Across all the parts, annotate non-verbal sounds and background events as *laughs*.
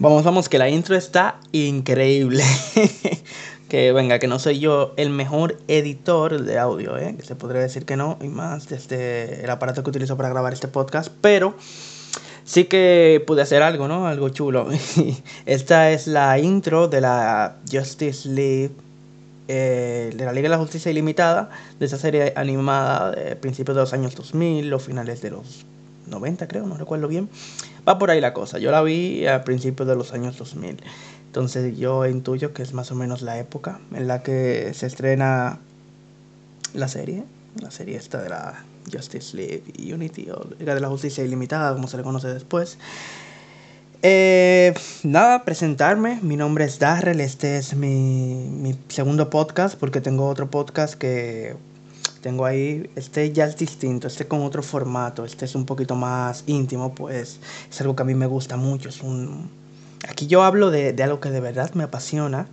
Vamos, vamos, que la intro está increíble. *laughs* que venga, que no soy yo el mejor editor de audio, ¿eh? que se podría decir que no, y más desde el aparato que utilizo para grabar este podcast, pero sí que pude hacer algo, ¿no? Algo chulo. *laughs* Esta es la intro de la Justice League, eh, de la Liga de la Justicia Ilimitada, de esa serie animada de principios de los años 2000 o finales de los 90, creo, no recuerdo bien. Va por ahí la cosa. Yo la vi a principios de los años 2000. Entonces yo intuyo que es más o menos la época en la que se estrena la serie. La serie esta de la Justice League Unity o Liga de la Justicia Ilimitada, como se le conoce después. Eh, nada, presentarme. Mi nombre es Darrell. Este es mi, mi segundo podcast porque tengo otro podcast que tengo ahí, este ya es distinto, este con otro formato, este es un poquito más íntimo, pues es algo que a mí me gusta mucho. Es un... Aquí yo hablo de, algo que de verdad me apasiona,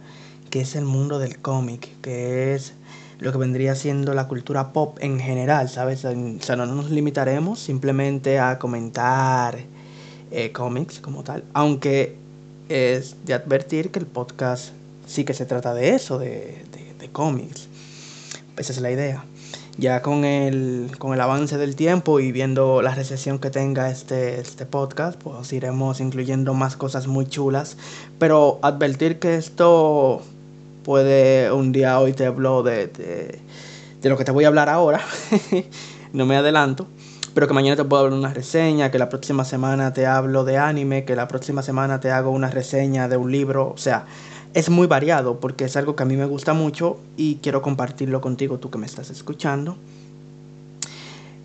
que es el mundo del cómic, que es lo que vendría siendo la cultura pop en general, ¿sabes? O sea, no nos limitaremos simplemente a comentar eh, cómics como tal, aunque es de advertir que el podcast sí que se trata de eso, de, de cómics. Esa es la idea ya con el, con el avance del tiempo y viendo la recesión que tenga este, este podcast, pues iremos incluyendo más cosas muy chulas. Pero advertir que esto puede un día hoy te hablo de, de, lo que te voy a hablar ahora. *laughs* no me adelanto. Pero que mañana te puedo hablar una reseña, que la próxima semana te hablo de anime, que la próxima semana te hago una reseña de un libro. O sea, es muy variado porque es algo que a mí me gusta mucho y quiero compartirlo contigo, tú que me estás escuchando.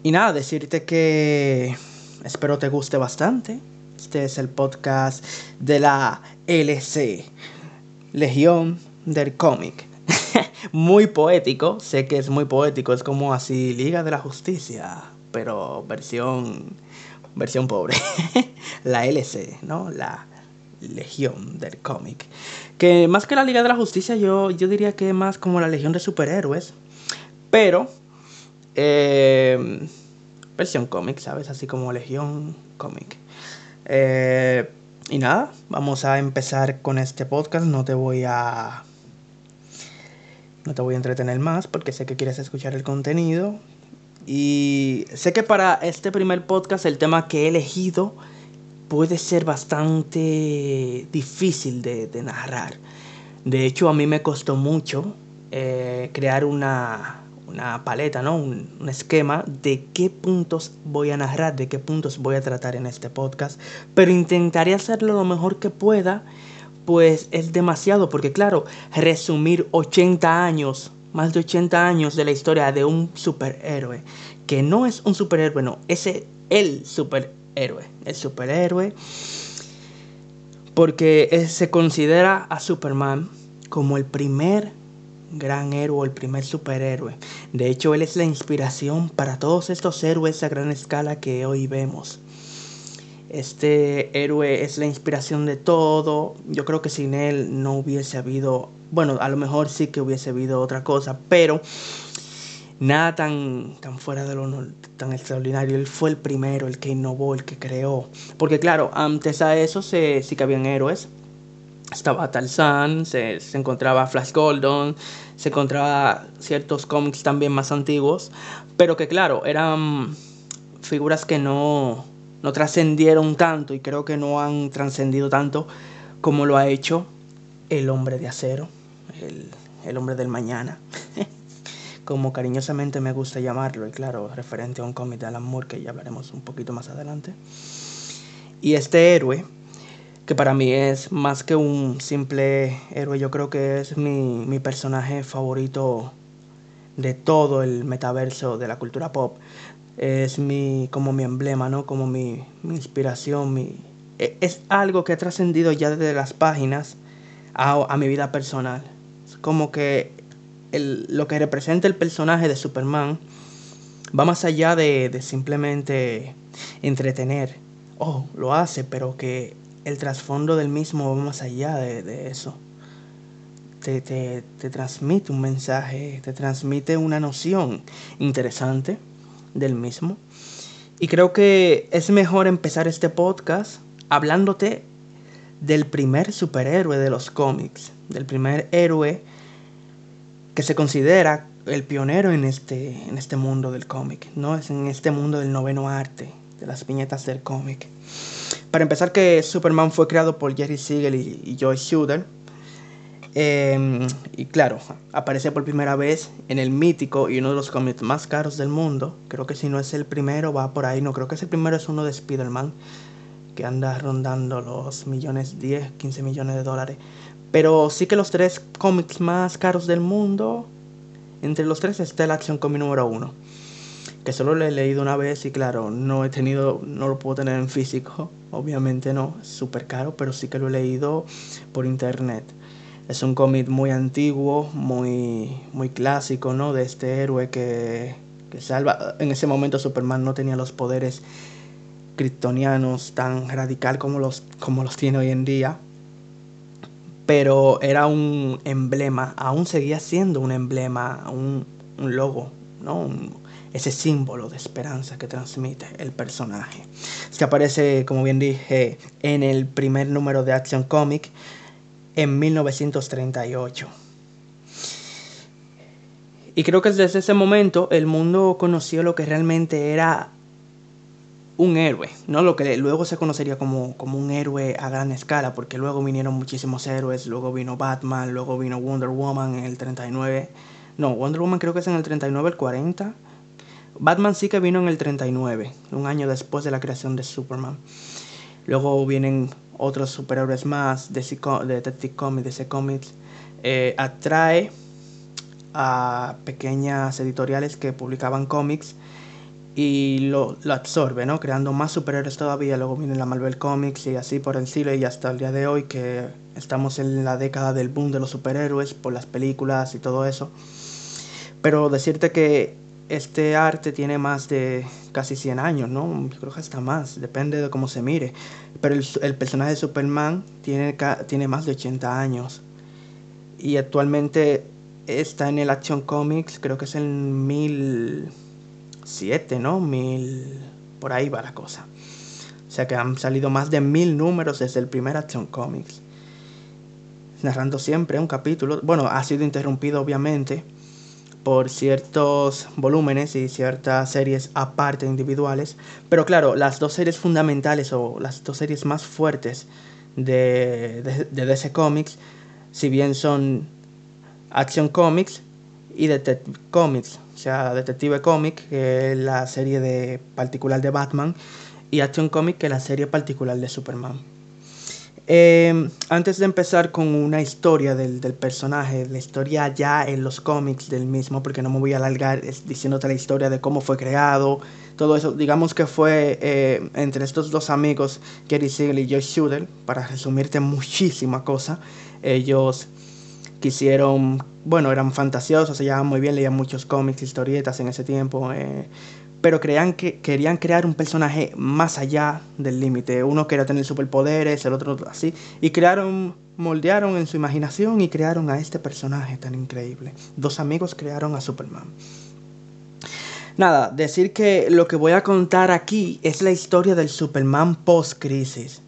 Y nada, decirte que espero te guste bastante. Este es el podcast de la LC, Legión del Cómic. *laughs* muy poético, sé que es muy poético, es como así Liga de la Justicia, pero versión versión pobre. *laughs* la LC, ¿no? La Legión del Cómic. Que más que la Liga de la Justicia, yo, yo diría que más como la Legión de Superhéroes. Pero, eh, versión cómic, ¿sabes? Así como Legión cómic. Eh, y nada, vamos a empezar con este podcast. No te voy a. No te voy a entretener más porque sé que quieres escuchar el contenido. Y sé que para este primer podcast el tema que he elegido puede ser bastante difícil de, narrar. De hecho, a mí me costó mucho eh, crear una, una, paleta, ¿no? Un, un, esquema de qué puntos voy a narrar, de qué puntos voy a tratar en este podcast. Pero intentaré hacerlo lo mejor que pueda, pues es demasiado, porque claro, resumir 80 años, más de 80 años de la historia de un superhéroe, que no es un superhéroe, no, es el superhéroe héroe, el superhéroe, porque se considera a Superman como el primer gran héroe, el primer superhéroe. De hecho, él es la inspiración para todos estos héroes a gran escala que hoy vemos. Este héroe es la inspiración de todo. Yo creo que sin él no hubiese habido, bueno, a lo mejor sí que hubiese habido otra cosa, pero nada tan, tan fuera de lo tan extraordinario. Él fue el primero, el que innovó, el que creó. Porque claro, antes a eso se, sí que habían héroes. Estaba Tarzan, se, se encontraba Flash Gordon, se encontraba ciertos cómics también más antiguos. Pero que claro, eran figuras que no, no trascendieron tanto y creo que no han trascendido tanto como lo ha hecho el hombre de acero, el, el hombre del mañana. *laughs* como cariñosamente me gusta llamarlo, y claro, referente a un cómic de Alan Moore que ya veremos un poquito más adelante. Y este héroe, que para mí es más que un simple héroe, yo creo que es mi, mi personaje favorito de todo el metaverso de la cultura pop. Es mi, como mi emblema, ¿no? Como mi, mi inspiración, mi, e, es algo que ha trascendido ya desde las páginas a, a mi vida personal. Como que lo que representa el personaje de Superman va más allá de, de simplemente entretener. Oh, lo hace, pero que el trasfondo del mismo va más allá de, de eso. Te, te, te, transmite un mensaje, te transmite una noción interesante del mismo. Y creo que es mejor empezar este podcast hablándote del primer superhéroe de los cómics, del primer héroe que se considera el pionero en este, en este mundo del cómic, ¿no? Es en este mundo del noveno arte, de las viñetas del cómic. Para empezar que Superman fue creado por Jerry Siegel y, y Joy. Em, y claro, aparece por primera vez en el mítico y uno de los cómics más caros del mundo. Creo que si no es el primero, va por ahí. No, creo que es el primero, es uno de Spider-Man, que anda rondando los millones, 10, 15 millones de dólares. Pero sí que los tres cómics más caros del mundo, entre los tres está el Action Comic número uno. Que solo lo he leído una vez y claro, no he tenido, no lo puedo tener en físico. Obviamente no, es súper caro, pero sí que lo he leído por internet. Es un cómic muy antiguo, muy, muy clásico, ¿no? De este héroe que, que salva. En ese momento Superman no tenía los poderes kryptonianos tan radical como los, como los tiene hoy en día pero era un emblema, aún seguía siendo un emblema, un, un logo, ¿no? ese símbolo de esperanza que transmite el personaje. Se aparece, como bien dije, en el primer número de Action Comic en 1938. Y creo que desde ese momento el mundo conoció lo que realmente era un héroe, ¿no? Lo que luego se conocería como, como un héroe a gran escala, porque luego vinieron muchísimos héroes, luego vino Batman, luego vino Wonder Woman en el 39. No, Wonder Woman creo que es en el 39, el 40. Batman sí que vino en el 39, un año después de la creación de Superman. Luego vienen otros superhéroes más, de Detective Comics, DC Comics. Eh, atrae a pequeñas editoriales que publicaban cómics y lo, absorbe, ¿no? Creando más superhéroes todavía. Luego viene la Marvel Comics y así por encima y hasta el día de hoy que estamos en la década del boom de los superhéroes por las películas y todo eso. Pero decirte que este arte tiene más de casi 100 años, ¿no? Yo creo que hasta más, depende de cómo se mire. Pero el, personaje de Superman tiene, tiene más de 80 años. Y actualmente está en el Action Comics, creo que es el 1000 siete, ¿no? Mil. Por ahí va la cosa. O sea que han salido más de mil números desde el primer Action Comics. Narrando siempre un capítulo. Bueno, ha sido interrumpido obviamente por ciertos volúmenes y ciertas series aparte individuales. Pero claro, las dos series fundamentales o las dos series más fuertes de, de, de DC Comics, si bien son Action Comics, y Detective Comics, o sea, Detective Comics, que es la serie de particular de Batman, y Action Comics, que es la serie particular de Superman. Eh, antes de empezar con una historia del, personaje, la historia ya en los cómics del mismo, porque no me voy a alargar diciéndote la historia de cómo fue creado, todo eso, digamos que fue eh, entre estos dos amigos, Gary Siegel y Josh Shooter, para resumirte *laughs* muchísima cosa, ellos quisieron, bueno, eran fantasiosos, se llevaban muy bien, leían muchos cómics, historietas en ese tiempo, eh, pero creían que querían crear un personaje más allá del límite. Uno quería tener superpoderes, el otro así, y crearon, moldearon en su imaginación y crearon a este personaje tan increíble. Dos amigos crearon a Superman. Nada, decir que lo que voy a contar aquí es la historia del Superman post-crisis.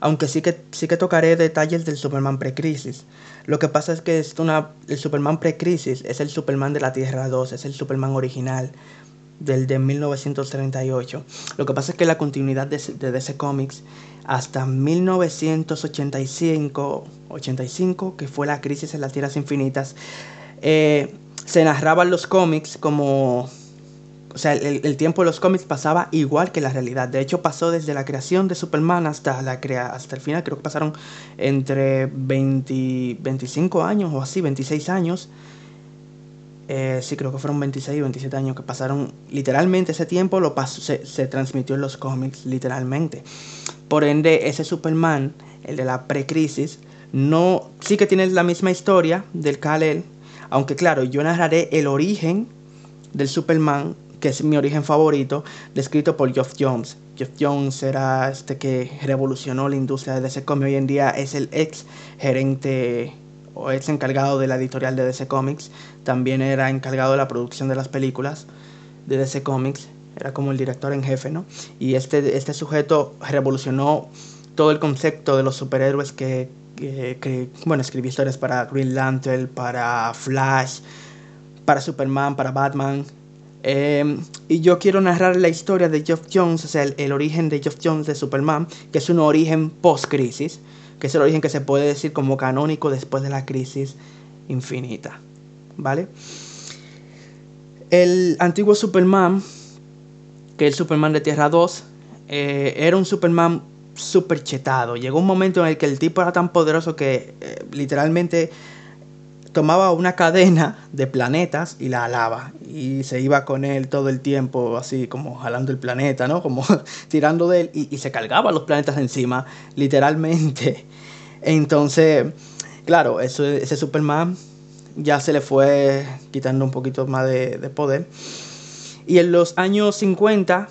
Aunque sí que, sí que tocaré detalles del Superman pre-crisis. Lo que pasa es que es una, el Superman pre-crisis es el Superman de la Tierra 2, es el Superman original del de 1938. Lo que pasa es que la continuidad de, de DC Comics hasta 1985, 85, que fue la crisis en las Tierras Infinitas, eh, se narraban los cómics como o sea, el, el, tiempo de los cómics pasaba igual que la realidad. De hecho, pasó desde la creación de Superman hasta, la crea hasta el final. Creo que pasaron entre 20, 25 años o así, 26 años. Eh, sí, creo que fueron 26 o 27 años que pasaron. Literalmente ese tiempo lo pasó, se, se transmitió en los cómics, literalmente. Por ende, ese Superman, el de la precrisis, no, sí que tiene la misma historia del Kal-El. Aunque claro, yo narraré el origen del Superman que es mi origen favorito, descrito por Geoff Jones. Geoff Jones era este que revolucionó la industria de DC Comics. Hoy en día es el ex gerente o ex encargado de la editorial de DC Comics. También era encargado de la producción de las películas de DC Comics. Era como el director en jefe, ¿no? Y este, este sujeto revolucionó todo el concepto de los superhéroes que, que, bueno, escribí historias para Green Lantern, para Flash, para Superman, para Batman. Em, y yo quiero narrar la historia de Geoff Jones, o sea, el, origen de Geoff Jones de Superman, que es un origen post-crisis, que es el origen que se puede decir como canónico después de la crisis infinita. ¿Vale? El antiguo Superman, que es el Superman de Tierra 2, eh, era un Superman super chetado. Llegó un momento en el que el tipo era tan poderoso que eh, literalmente tomaba una cadena de planetas y la alaba. Y se iba con él todo el tiempo, así como jalando el planeta, ¿no? Como *laughs* tirando de él y, se cargaba los planetas encima, literalmente. *laughs* Entonces, claro, ese Superman ya se le fue quitando un poquito más de, de poder. Y en los años 50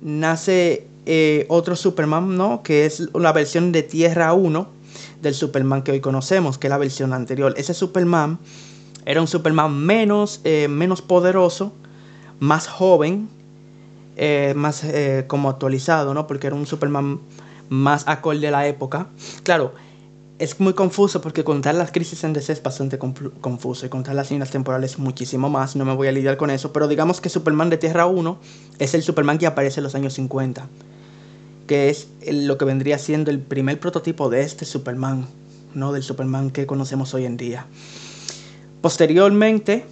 nace eh, otro Superman, ¿no? Que es una versión de Tierra 1 del Superman que hoy conocemos, que es la versión anterior. Ese Superman era un Superman menos, eh, menos poderoso, más joven, eh, más como actualizado, ¿no? Porque era un Superman más acorde a la época. Claro, es muy confuso porque contar las crisis en DC es bastante confuso y contar las líneas temporales muchísimo más. No me voy a lidiar con eso, pero digamos que Superman de Tierra 1 es el Superman que aparece en los años 50, que es lo que vendría siendo el primer prototipo de este Superman, no del Superman que conocemos hoy en día. Posteriormente,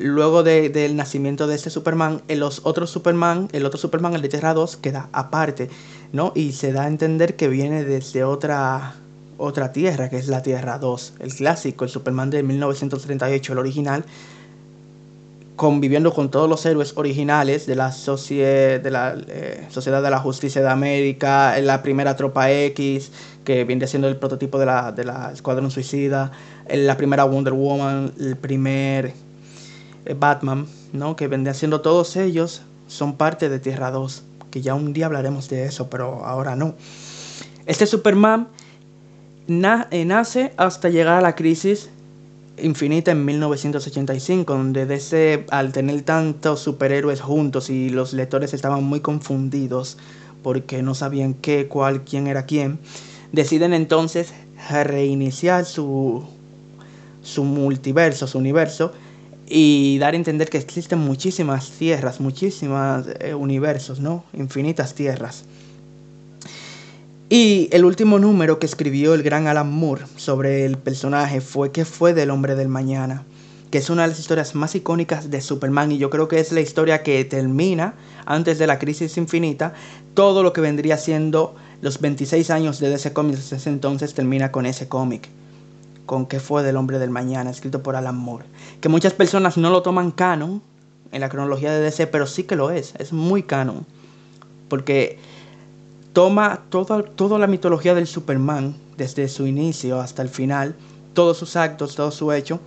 luego del nacimiento de este Superman, el los otros Superman, el otro Superman, el de Tierra 2, queda aparte, ¿no? Y se da a entender que viene desde otra otra Tierra, que es la Tierra 2, el clásico, el Superman de 1938, el original, conviviendo con todos los héroes originales de la, de la eh, Sociedad de la Justicia de América, la primera Tropa X, que viene siendo el prototipo de la, de la Escuadrón Suicida, la primera Wonder Woman, el primer eh, Batman, ¿no? que vendría siendo todos ellos, son parte de Tierra 2, que ya un día hablaremos de eso, pero ahora no. Este Superman eh, nace hasta llegar a la crisis infinita en 1985, donde al tener tantos superhéroes juntos y los lectores estaban muy confundidos porque no sabían qué, cuál, quién era quién, deciden entonces reiniciar su, su multiverso, su universo, y dar a entender que existen muchísimas tierras, muchísimos eh, universos, ¿no? Infinitas tierras. Y el último número que escribió el gran Alan Moore sobre el personaje fue ¿Qué fue del hombre del mañana? que es una de las historias más icónicas de Superman y yo creo que es la historia que termina antes de la crisis infinita, todo lo que vendría siendo los 26 años de DC Comics desde entonces termina con ese cómic, con ¿Qué fue del hombre del mañana? escrito por Alan Moore, que muchas personas no lo toman canon en la cronología de DC, pero sí que lo es, es muy canon, porque toma toda, toda la mitología del Superman, desde su inicio hasta el final, todos sus actos, todo su hecho,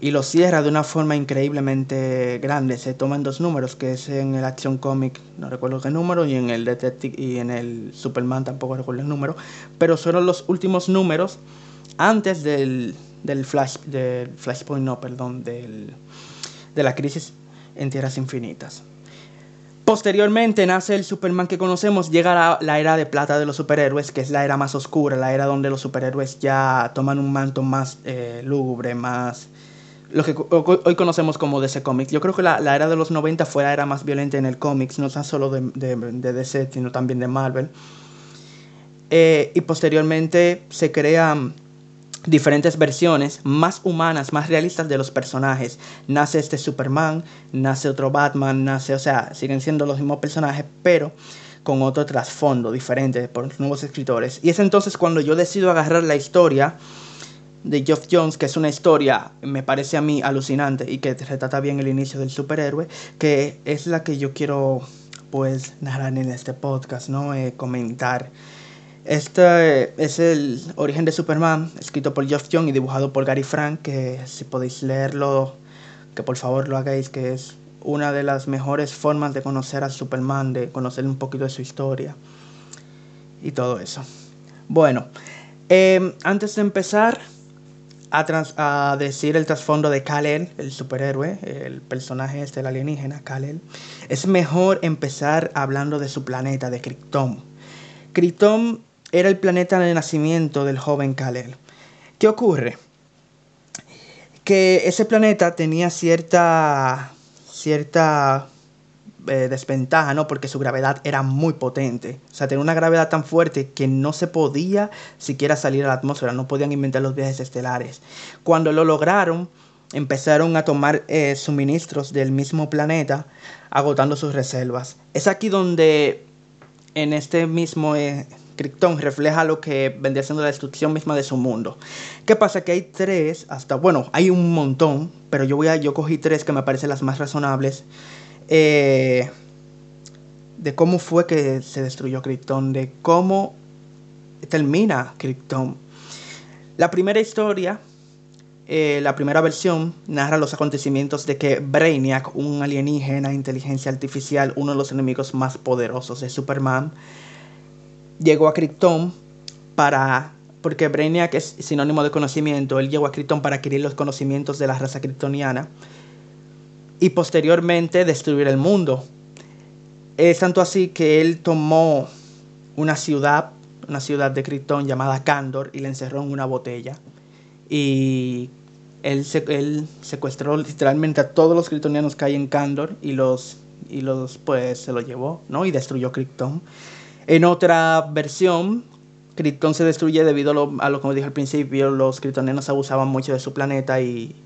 y lo cierra de una forma increíblemente grande. Se toma en dos números, que es en el Action Comic, no recuerdo qué número, y en el Detective y en el Superman tampoco recuerdo el número, pero son los últimos números antes del, del Flash, del Flashpoint, no, perdón, del, de la crisis en Tierras Infinitas. Posteriormente nace el Superman que conocemos, llega la, era de plata de los superhéroes, que es la era más oscura, la era donde los superhéroes ya toman un manto más eh, lúgubre, más... Lo que hoy conocemos como DC Comics. Yo creo que la, era de los 90 fue la era más violenta en el cómics, no tan solo de, de, DC, sino también de Marvel. Eh, y posteriormente se crean diferentes versiones más humanas, más realistas de los personajes. Nace este Superman, nace otro Batman, nace, o sea, siguen siendo los mismos personajes, pero con otro trasfondo diferente por nuevos escritores. Y es entonces cuando yo decido agarrar la historia de Geoff Jones, que es una historia, me parece a mí alucinante y que retrata bien el inicio del superhéroe, que es la que yo quiero pues narrar en este podcast, ¿no? Eh, comentar. Este es el origen de Superman, escrito por Geoff John y dibujado por Gary Frank, que si podéis leerlo, que por favor lo hagáis, que es una de las mejores formas de conocer a Superman, de conocer un poquito de su historia y todo eso. Bueno, em, antes de empezar a, decir el trasfondo de Kal-El, el superhéroe, el personaje este, el alienígena, Kal-El, es mejor empezar hablando de su planeta, de Krypton. Krypton era el planeta de nacimiento del joven Kalel. ¿Qué ocurre? Que ese planeta tenía cierta, cierta eh, desventaja, ¿no? Porque su gravedad era muy potente. O sea, tenía una gravedad tan fuerte que no se podía siquiera salir a la atmósfera, no podían inventar los viajes estelares. Cuando lo lograron, empezaron a tomar eh, suministros del mismo planeta, agotando sus reservas. Es aquí donde en este mismo eh, Krypton refleja lo que vendría siendo la destrucción misma de su mundo. ¿Qué pasa? Que hay tres, hasta, bueno, hay un montón, pero yo voy a, yo cogí tres que me parecen las más razonables. Eh, de cómo fue que se destruyó Krypton, de cómo termina Krypton. La primera historia eh, la primera versión narra los acontecimientos de que Brainiac, un alienígena, inteligencia artificial, uno de los enemigos más poderosos de Superman, llegó a Krypton para... Porque Brainiac es sinónimo de conocimiento, él llegó a Krypton para adquirir los conocimientos de la raza kryptoniana y posteriormente destruir el mundo. Es tanto así que él tomó una ciudad, una ciudad de Krypton llamada Kandor y la encerró en una botella y él, él secuestró literalmente a todos los kryptonianos que hay en Kandor y los, y los pues se los llevó, ¿no? Y destruyó Krypton. En otra versión, Krypton se destruye debido a lo, a lo como dije al principio, los kryptonianos abusaban mucho de su planeta y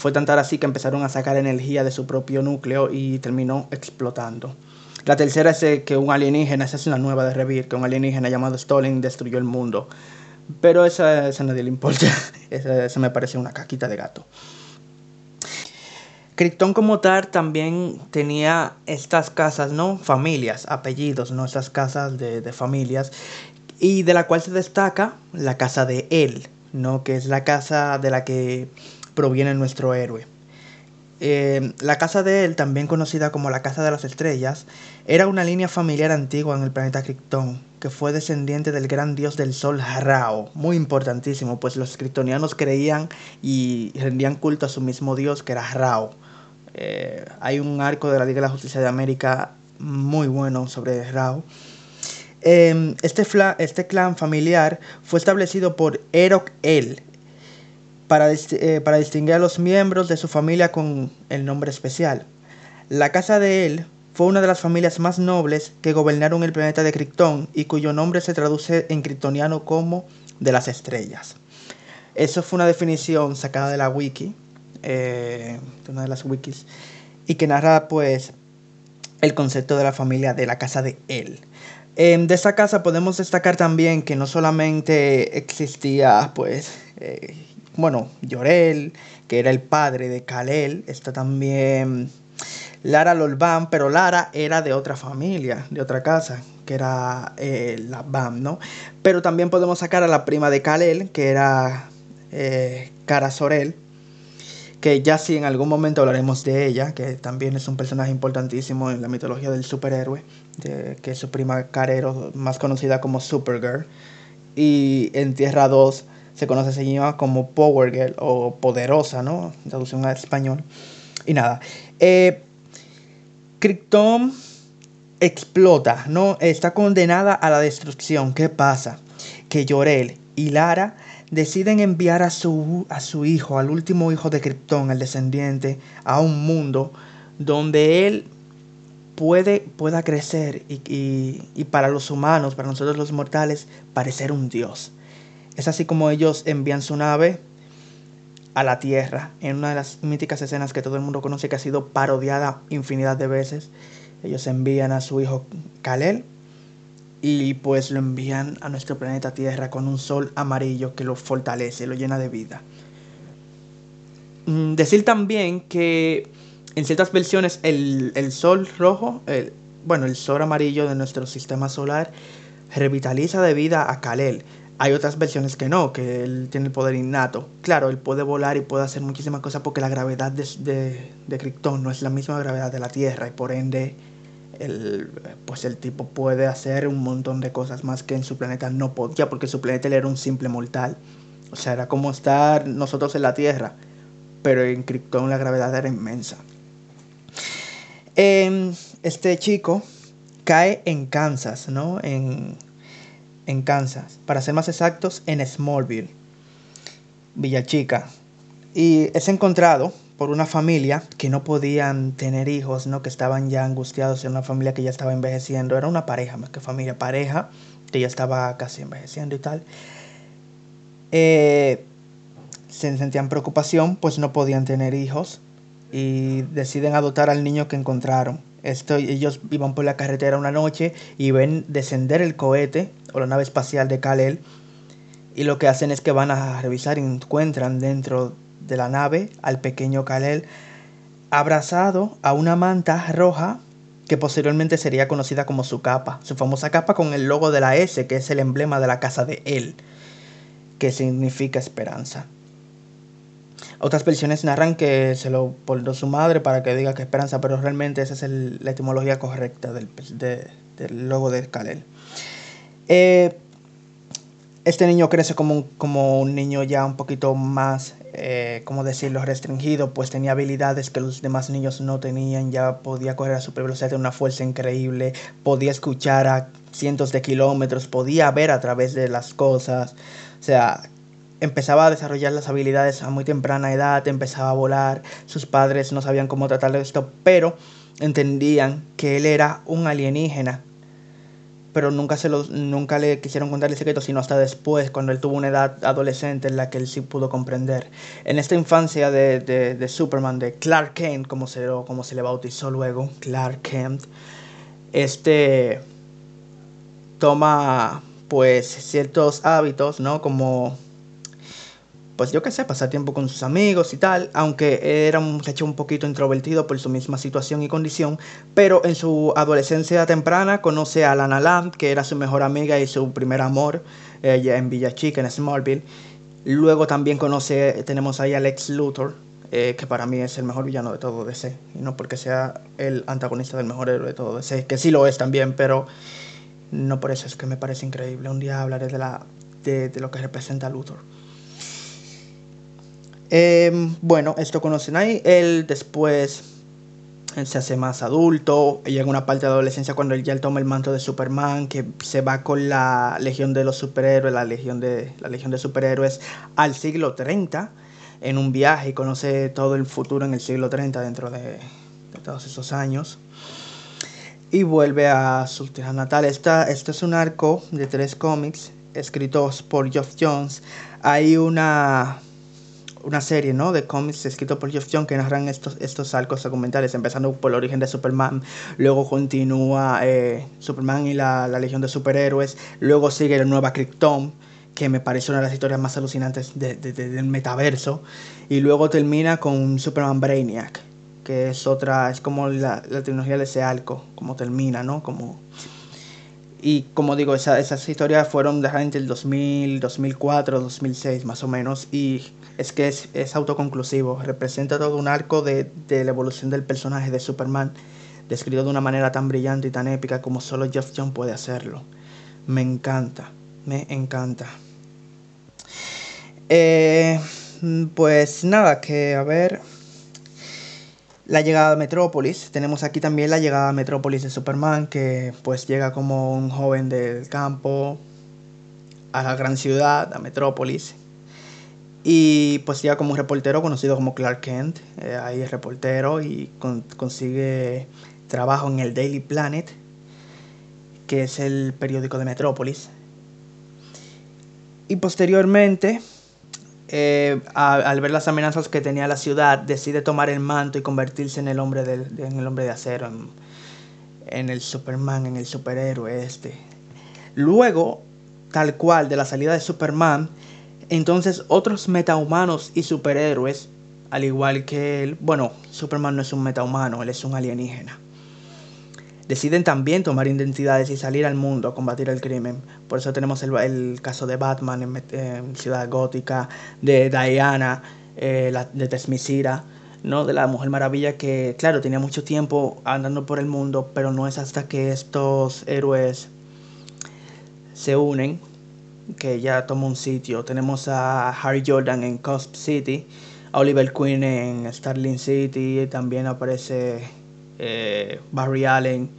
fue tan así que empezaron a sacar energía de su propio núcleo y terminó explotando. La tercera es que un alienígena, esa es una nueva de Revir, que un alienígena llamado Stalin destruyó el mundo. Pero esa, esa nadie le importa. *laughs* esa, me parece una caquita de gato. Krypton como tal también tenía estas casas, ¿no? Familias, apellidos, ¿no? Estas casas de, familias. Y de la cual se destaca la casa de él, ¿no? Que es la casa de la que proviene nuestro héroe. Eh, la casa de él, también conocida como la Casa de las Estrellas, era una línea familiar antigua en el planeta Krypton, que fue descendiente del gran dios del sol Rao, muy importantísimo, pues los kryptonianos creían y rendían culto a su mismo dios que era Rao. Eh, hay un arco de la Liga de la Justicia de América muy bueno sobre Rao. Em, este, este, clan familiar fue establecido por Erok El, eh, para, distinguir a los miembros de su familia con el nombre especial. La casa de él fue una de las familias más nobles que gobernaron el planeta de Krypton y cuyo nombre se traduce en kryptoniano como de las estrellas. Eso fue una definición sacada de la wiki, eh, una de las wikis, y que narra pues el concepto de la familia de la casa de él. De esta casa podemos destacar también que no solamente existía pues eh, bueno, Llorel, que era el padre de Kalel, está también Lara Lolbam, pero Lara era de otra familia, de otra casa, que era eh, la Bam, ¿no? Pero también podemos sacar a la prima de Kalel, que era Cara Sorel, que ya sí en algún momento hablaremos de ella, que también es un personaje importantísimo en la mitología del superhéroe, que es su prima Carero, más conocida como Supergirl. Y en Tierra 2 se conoce, se llama como Power Girl o Poderosa, ¿no? Traducción al español. Y nada. Eh, Krypton explota, ¿no? Está condenada a la destrucción. ¿Qué pasa? Que Llorel y Lara deciden enviar a su, a su hijo, al último hijo de Krypton, el descendiente, a un mundo donde él puede, pueda crecer y, y, y para los humanos, para nosotros los mortales, parecer un dios. Es así como ellos envían su nave a la Tierra, en una de las míticas escenas que todo el mundo conoce que ha sido parodiada infinidad de veces. Ellos envían a su hijo Kalel y pues lo envían a nuestro planeta Tierra con un sol amarillo que lo fortalece, lo llena de vida. Mm, decir también que en ciertas versiones el, sol rojo, bueno, el sol amarillo de nuestro sistema solar revitaliza de vida a Kalel. Hay otras versiones que no, que él tiene el poder innato. Claro, él puede volar y puede hacer muchísimas cosas porque la gravedad de, de, Krypton no es la misma gravedad de la Tierra y por ende el, pues el tipo puede hacer un montón de cosas más que en su planeta no podía porque su planeta era un simple mortal. O sea, era como estar nosotros en la Tierra, pero en Krypton la gravedad era inmensa. Em, este chico cae en Kansas, ¿no? En, en Kansas, para ser más exactos, en Smallville, Villa Chica. Y es encontrado por una familia que no podían tener hijos, ¿no? que estaban ya angustiados en una familia que ya estaba envejeciendo. Era una pareja más que familia, pareja que ya estaba casi envejeciendo y tal. Eh, se sentían preocupación, pues no podían tener hijos y deciden adoptar al niño que encontraron. Esto, ellos iban por la carretera una noche y ven descender el cohete o la nave espacial de Kal-El y lo que hacen es que van a revisar y encuentran dentro de la nave al pequeño Kal-El abrazado a una manta roja que posteriormente sería conocida como su capa, su famosa capa con el logo de la S, que es el emblema de la casa de él, que significa esperanza. Otras versiones narran que se lo portó su madre para que diga que esperanza, pero realmente esa es la etimología correcta del, del logo de Kalel. Eh, este niño crece como un, como un niño ya un poquito más, eh, ¿cómo decirlo?, restringido, pues tenía habilidades que los demás niños no tenían, ya podía correr a super velocidad de una fuerza increíble, podía escuchar a cientos de kilómetros, podía ver a través de las cosas, o sea, empezaba a desarrollar las habilidades a muy temprana edad, empezaba a volar, sus padres no sabían cómo tratarle esto, pero entendían que él era un alienígena. Pero nunca, se nunca le quisieron contar el secreto, sino hasta después, cuando él tuvo una edad adolescente en la que él sí pudo comprender. En esta infancia de, de, Superman, de Clark Kent, como se, como se le bautizó luego, Clark Kent, este toma pues ciertos hábitos, ¿no? Como pues yo qué sé, pasar tiempo con sus amigos y tal, aunque era un muchacho un poquito introvertido por su misma situación y condición, pero en su adolescencia temprana conoce a Lana Lamb, que era su mejor amiga y su primer amor, ella en Villa Chica, en Smallville. Luego también conoce, tenemos ahí a Lex Luthor, eh, que para mí es el mejor villano de todo DC, y no porque sea el antagonista del mejor héroe de todo DC, que sí lo es también, pero no por eso es que me parece increíble. Un día hablaré de, la, de lo que representa Luthor. Em, bueno, esto conocen ahí. Él después se hace más adulto. Llega una parte de adolescencia cuando él ya toma el manto de Superman, que se va con la Legión de los Superhéroes, la Legión de, la Legión de Superhéroes, al siglo 30 en un viaje y conoce todo el futuro en el siglo 30 dentro de, todos esos años. Y vuelve a su tierra natal. Esta, este es un arco de tres cómics escritos por Geoff Jones. Hay una una serie ¿no? de cómics escritos por Jeff John que narran estos, estos arcos documentales, empezando por el origen de Superman, luego continúa eh, Superman y la, Legión de Superhéroes, luego sigue la nueva Krypton, que me parece una de las historias más alucinantes del metaverso, y luego termina con Superman Brainiac, que es otra, es como la, tecnología de ese arco, como termina, ¿no? Como... Y como digo, esas historias fueron de entre el 2000, 2004, 2006 más o menos. Y es que es, autoconclusivo, representa todo un arco de, la evolución del personaje de Superman, descrito de una manera tan brillante y tan épica como solo Jeff John puede hacerlo. Me encanta, me encanta. Eh, pues nada, que a ver. La llegada a Metrópolis. Tenemos aquí también la llegada a Metrópolis de Superman, que pues llega como un joven del campo a la gran ciudad, a Metrópolis, y pues ya como un reportero conocido como Clark Kent, eh, ahí es reportero y consigue trabajo en el Daily Planet, que es el periódico de Metrópolis. Y posteriormente, eh, al ver las amenazas que tenía la ciudad, decide tomar el manto y convertirse en el hombre de, en el hombre de acero, en, en el Superman, en el superhéroe este. Luego, tal cual, de la salida de Superman, entonces otros metahumanos y superhéroes, al igual que él, bueno, Superman no es un metahumano, él es un alienígena. Deciden también tomar identidades y salir al mundo a combatir el crimen. Por eso tenemos el, caso de Batman en, Ciudad Gótica, de Diana, eh, de Tesmicira, ¿no? de la Mujer Maravilla, que claro, tenía mucho tiempo andando por el mundo, pero no es hasta que estos héroes se unen que ya toma un sitio. Tenemos a Harry Jordan en Cosp City, a Oliver Queen en Starling City, también aparece eh, Barry Allen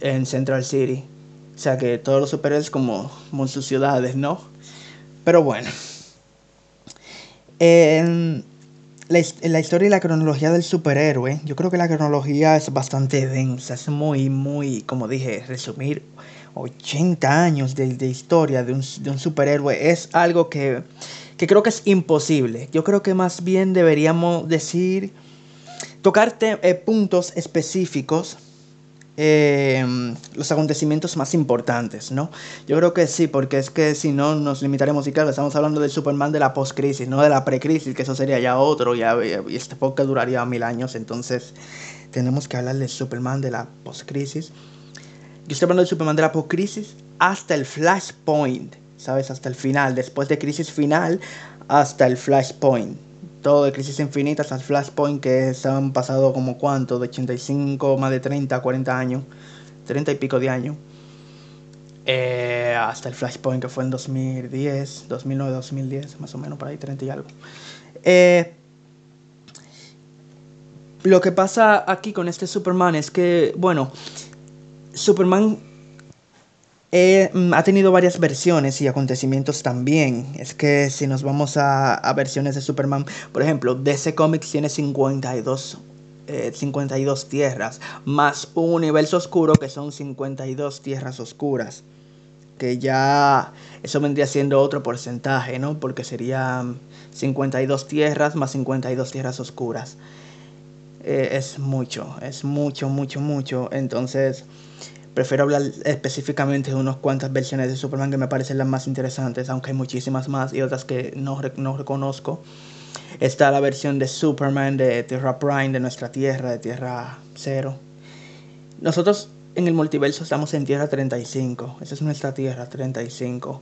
en Central City. O sea que todos los superhéroes como, como sus ciudades, ¿no? Pero bueno. En la, historia y la cronología del superhéroe, yo creo que la cronología es bastante densa, es muy, muy, como dije, resumir 80 años de, de historia de un, de un, superhéroe es algo que, que creo que es imposible. Yo creo que más bien deberíamos decir, tocar eh, puntos específicos eh, los acontecimientos más importantes, ¿no? Yo creo que sí, porque es que si no nos limitaremos, y claro, estamos hablando del Superman de la post-crisis, no de la pre-crisis, que eso sería ya otro, ya, y este podcast duraría mil años, entonces tenemos que hablar del Superman de la post-crisis. Yo estoy hablando del Superman de la post-crisis hasta el Flashpoint, ¿sabes? Hasta el final, después de crisis final, hasta el Flashpoint todo de Crisis Infinitas al Flashpoint que se han pasado como cuánto, de 85, más de 30, 40 años, 30 y pico de años. Eh, hasta el Flashpoint que fue en 2010, 2009, 2010, más o menos por ahí, 30 y algo. Eh, lo que pasa aquí con este Superman es que, bueno, Superman eh, mm, ha tenido varias versiones y acontecimientos también. Es que si nos vamos a, versiones de Superman, por ejemplo, DC Comics tiene 52, 52 eh, tierras, más un universo oscuro que son 52 tierras oscuras. Que ya eso vendría siendo otro porcentaje, ¿no? Porque serían 52 tierras más 52 tierras oscuras. Eh, es mucho, es mucho, mucho, mucho. Entonces Prefiero hablar específicamente de unas cuantas versiones de Superman que me parecen las más interesantes, aunque hay muchísimas más y otras que no, no reconozco. Está la versión de Superman de Tierra Prime, de nuestra Tierra, de Tierra Cero. Nosotros en el multiverso estamos en Tierra 35, esa es nuestra Tierra 35,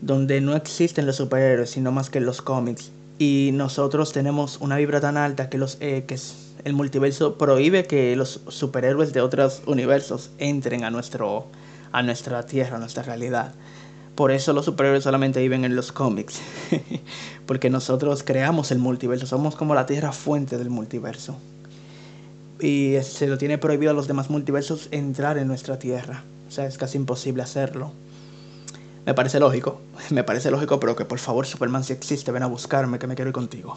donde no existen los superhéroes, sino más que los cómics. Y nosotros tenemos una vibra tan alta que los eh, que el multiverso prohíbe que los superhéroes de otros universos entren a, nuestro, a nuestra tierra, a nuestra realidad. Por eso los superhéroes solamente viven en los cómics. *laughs* Porque nosotros creamos el multiverso. Somos como la tierra fuente del multiverso. Y se lo tiene prohibido a los demás multiversos entrar en nuestra tierra. O sea, es casi imposible hacerlo. Me parece lógico. *laughs* Me parece lógico, pero que por favor, Superman, si existe, ven a buscarme, que me quiero ir contigo.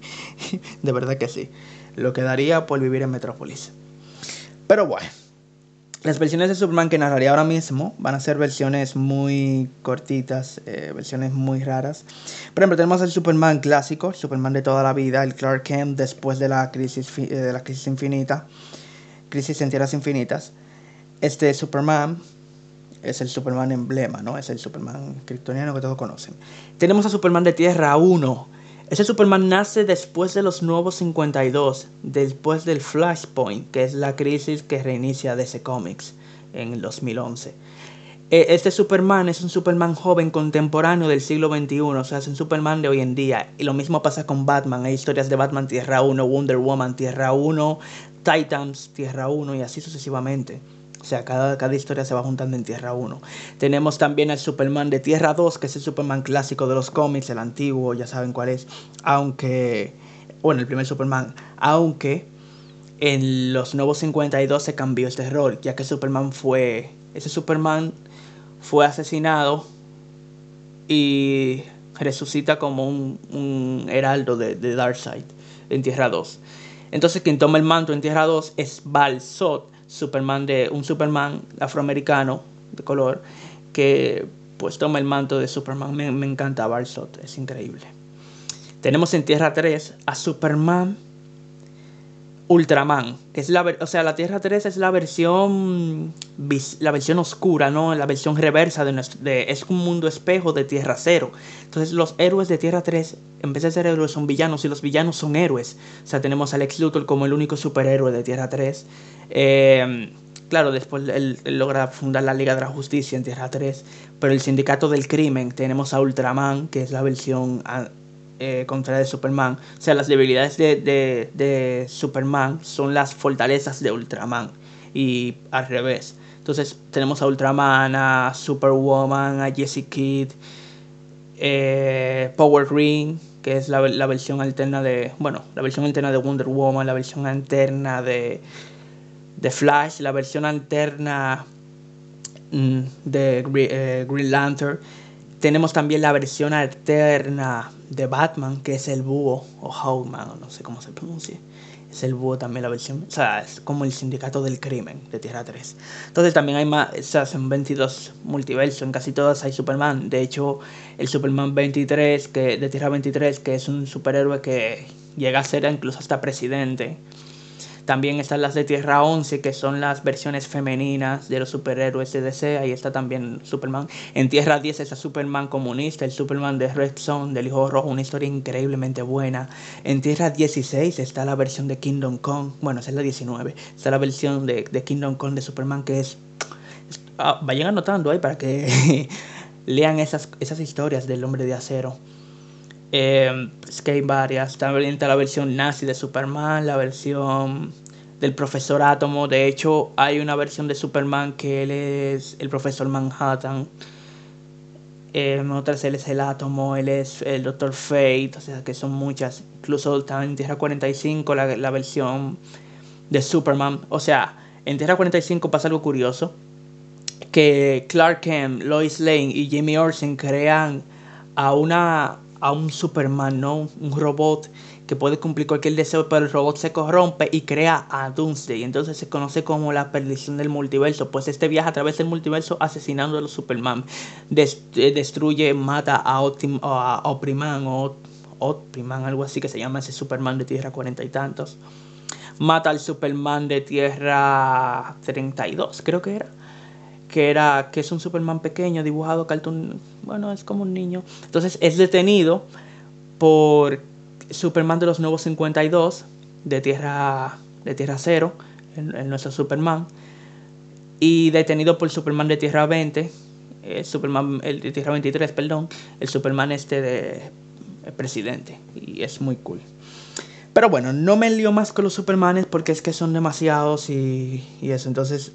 *laughs* de verdad que sí lo que daría por vivir en Metrópolis. Pero bueno, las versiones de Superman que narraría ahora mismo van a ser versiones muy cortitas, eh, versiones muy raras. Por ejemplo, tenemos el Superman clásico, Superman de toda la vida, el Clark Kent después de la crisis, eh, de la crisis infinita, crisis en tierras infinitas. Este Superman es el Superman emblema, ¿no? Es el Superman kryptoniano que todos conocen. Tenemos a Superman de Tierra 1, ese Superman nace después de los nuevos 52, después del Flashpoint, que es la crisis que reinicia DC Comics en el 2011. E, este Superman es un Superman joven contemporáneo del siglo XXI, o sea, es un Superman de hoy en día. Y lo mismo pasa con Batman. Hay historias de Batman Tierra 1, Wonder Woman Tierra 1, Titans Tierra 1 y así sucesivamente. O sea, cada, cada historia se va juntando en Tierra 1. Tenemos también al Superman de Tierra 2, que es el Superman clásico de los cómics, el antiguo, ya saben cuál es. Aunque, bueno, el primer Superman, aunque en los nuevos 52 se cambió este rol, ya que Superman fue, ese Superman fue asesinado y resucita como un, un heraldo de, de Darkseid en Tierra 2. Entonces quien toma el manto en Tierra 2 es Balzot, Superman de un Superman afroamericano de color que pues toma el manto de Superman. Me, me encanta Barsot, es increíble. Tenemos en Tierra 3 a Superman Ultraman, que es la, o sea, la Tierra 3 es la versión la versión oscura, ¿no? La versión reversa de, nuestro, de es un mundo espejo de Tierra 0. Entonces, los héroes de Tierra 3 en vez de ser héroes son villanos y los villanos son héroes. O sea, tenemos a Lex Luthor como el único superhéroe de Tierra 3. Eh, claro, después él, logra fundar la Liga de la Justicia en Tierra 3, pero el Sindicato del Crimen tenemos a Ultraman, que es la versión eh, contra de Superman. O sea, las debilidades de, Superman son las fortalezas de Ultraman y al revés. Entonces tenemos a Ultraman, a Superwoman, a Jessie Kid, eh, Power Ring, que es la, la, versión alterna de, bueno, la versión alterna de Wonder Woman, la versión alterna de, de Flash, la versión alterna mm, de eh, Green Lantern. Tenemos también la versión alterna de Batman, que es el búho, o Hawkman, o no sé cómo se pronuncia. Es el búho también la versión, o sea, es como el sindicato del crimen de Tierra 3. Entonces también hay más, o sea, son 22 multiversos, en casi todas hay Superman. De hecho, el Superman 23, que, de Tierra 23, que es un superhéroe que llega a ser incluso hasta presidente también están las de Tierra 11, que son las versiones femeninas de los superhéroes de DC. Ahí está también Superman. En Tierra 10 está Superman comunista, el Superman de Red Son, del Hijo Rojo, una historia increíblemente buena. En Tierra 16 está la versión de Kingdom Come, bueno, esa es la 19. Está la versión de, Kingdom Come de Superman que es... Ah, vayan anotando ahí para que *laughs* lean esas, esas historias del hombre de acero. Es que hay varias. También está la versión nazi de Superman, la versión del profesor Átomo. De hecho, hay una versión de Superman que él es el profesor Manhattan. Eh, otras él es el átomo, él es el Doctor Fate, o sea que son muchas. Incluso está en Tierra 45 la, la versión de Superman. O sea, en Tierra 45 pasa algo curioso. Que Clark Kent, Lois Lane y Jimmy Olsen crean a una a un Superman, ¿no? Un robot que puede cumplir cualquier deseo, pero el robot se corrompe y crea a Doomsday. Entonces se conoce como la perdición del multiverso. Pues este viaja a través del multiverso asesinando a los Superman. Eh, destruye, mata a, Optim a Opriman o Optiman, algo así que se llama ese Superman de Tierra cuarenta y tantos. Mata al Superman de Tierra 32, creo que era que era que es un Superman pequeño dibujado cartoon, bueno, es como un niño. Entonces es detenido por Superman de los nuevos 52 de Tierra de Tierra Cero, el, nuestro Superman y detenido por Superman de Tierra 20, el Superman el de Tierra 23, perdón, el Superman este de presidente y es muy cool. Pero bueno, no me lío más con los Supermanes porque es que son demasiados y, y eso. Entonces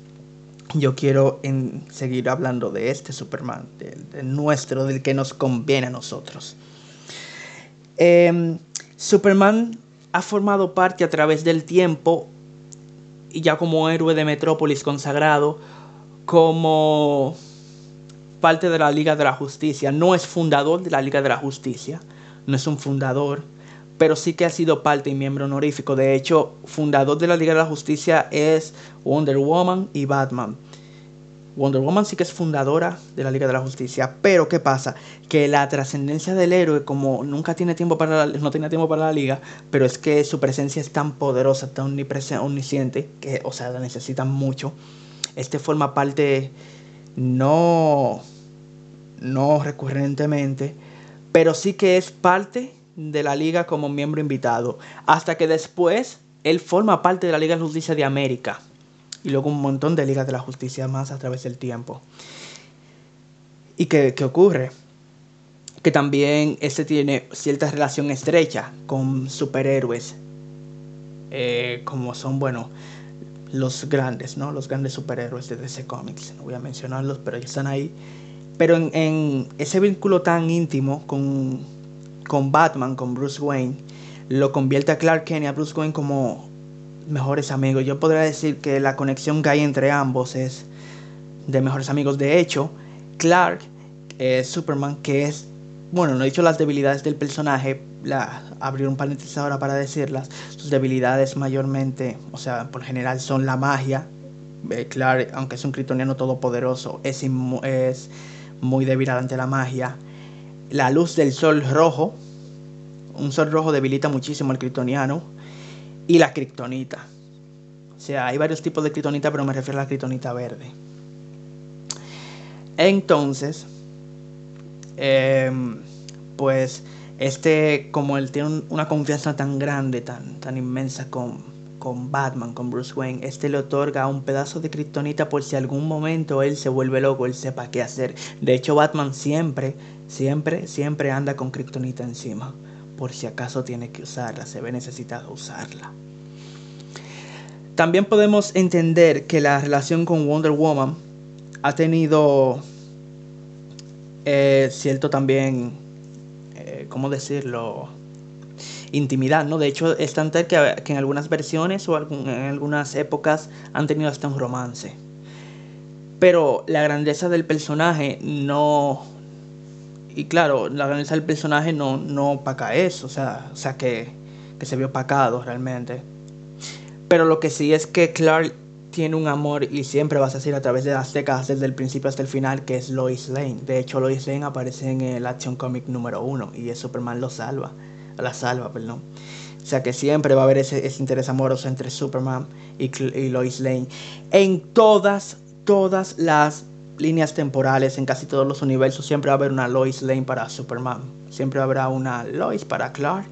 yo quiero en seguir hablando de este Superman, de, nuestro, del que nos conviene a nosotros. Em, Superman ha formado parte a través del tiempo, y ya como héroe de Metrópolis consagrado, como parte de la Liga de la Justicia. No es fundador de la Liga de la Justicia, no es un fundador, pero sí que ha sido parte y miembro honorífico. De hecho, fundador de la Liga de la Justicia es Wonder Woman y Batman. Wonder Woman sí que es fundadora de la Liga de la Justicia, pero ¿qué pasa? Que la trascendencia del héroe, como nunca tiene tiempo para la, no tiene tiempo para la Liga, pero es que su presencia es tan poderosa, tan omnisciente, que, o sea, la necesitan mucho. Este forma parte no, no recurrentemente, pero sí que es parte de la liga como miembro invitado, hasta que después él forma parte de la Liga de Justicia de América y luego un montón de ligas de la justicia más a través del tiempo. ¿Y qué, ocurre? Que también este tiene cierta relación estrecha con superhéroes, eh, como son, bueno, los grandes, ¿no? Los grandes superhéroes de DC Comics. No voy a mencionarlos, pero ellos están ahí. Pero en, en ese vínculo tan íntimo con con Batman, con Bruce Wayne, lo convierte a Clark Kent y a Bruce Wayne como mejores amigos. Yo podría decir que la conexión que hay entre ambos es de mejores amigos. De hecho, Clark es Superman, que es, bueno, no he dicho las debilidades del personaje, la, abrir un paréntesis ahora para decirlas. Sus debilidades mayormente, o sea, por general son la magia. Eh, Clark, aunque es un kryptoniano todopoderoso, es, es muy débil ante la magia la luz del sol rojo. Un sol rojo debilita muchísimo al kryptoniano. Y la kriptonita. O sea, hay varios tipos de kriptonita, pero me refiero a la kriptonita verde. Entonces, em, pues este, como él tiene una confianza tan grande, tan, tan inmensa con, con Batman, con Bruce Wayne, este le otorga un pedazo de kriptonita por si algún momento él se vuelve loco, él sepa qué hacer. De hecho, Batman siempre Siempre, siempre anda con kriptonita encima, por si acaso tiene que usarla, se ve necesitado usarla. También podemos entender que la relación con Wonder Woman ha tenido eh, cierto también, eh, ¿cómo decirlo? Intimidad, ¿no? De hecho, es tan que, que en algunas versiones o en algunas épocas han tenido hasta un romance. Pero la grandeza del personaje no... Y claro, la grandeza del personaje no, no opaca eso, o sea, o sea que, que se vio opacado realmente. Pero lo que sí es que Clark tiene un amor y siempre vas a decir a través de las décadas, desde el principio hasta el final, que es Lois Lane. De hecho, Lois Lane aparece en el Action Comic número uno y Superman lo salva, la salva, perdón. O sea que siempre va a haber ese, interés amoroso entre Superman y, Lois Lane. En todas, todas las líneas temporales, en casi todos los universos, siempre va a haber una Lois Lane para Superman. Siempre habrá una Lois para Clark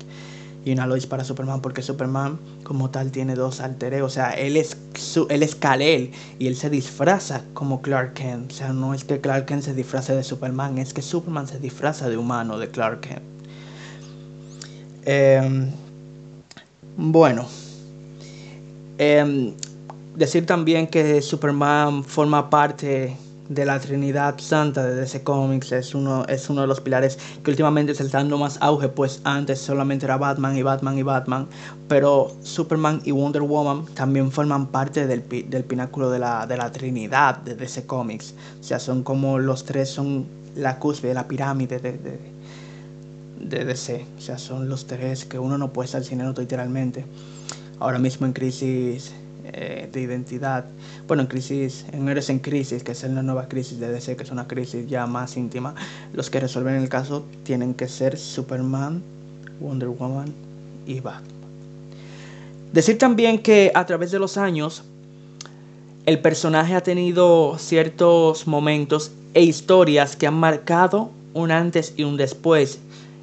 y una Lois para Superman, porque Superman como tal tiene dos alter O sea, él es, él es Kal-El y él se disfraza como Clark Kent. O sea, no es que Clark Kent se disfrace de Superman, es que Superman se disfraza de humano, de Clark Kent. Em, bueno, em, decir también que Superman forma parte de la Trinidad Santa de DC Comics es uno, es uno de los pilares que últimamente está dando más auge, pues antes solamente era Batman y Batman y Batman, pero Superman y Wonder Woman también forman parte del, del pináculo de la, de la Trinidad de DC Comics. O sea, son como los tres, son la cúspide, la pirámide de, de, de DC. O sea, son los tres que uno no puede estar sin otro literalmente. Ahora mismo en crisis eh, de identidad. Bueno, en crisis, en Héroes en Crisis, que es la nueva crisis de DC, que es una crisis ya más íntima, los que resuelven el caso tienen que ser Superman, Wonder Woman y Batman. Decir también que a través de los años, el personaje ha tenido ciertos momentos e historias que han marcado un antes y un después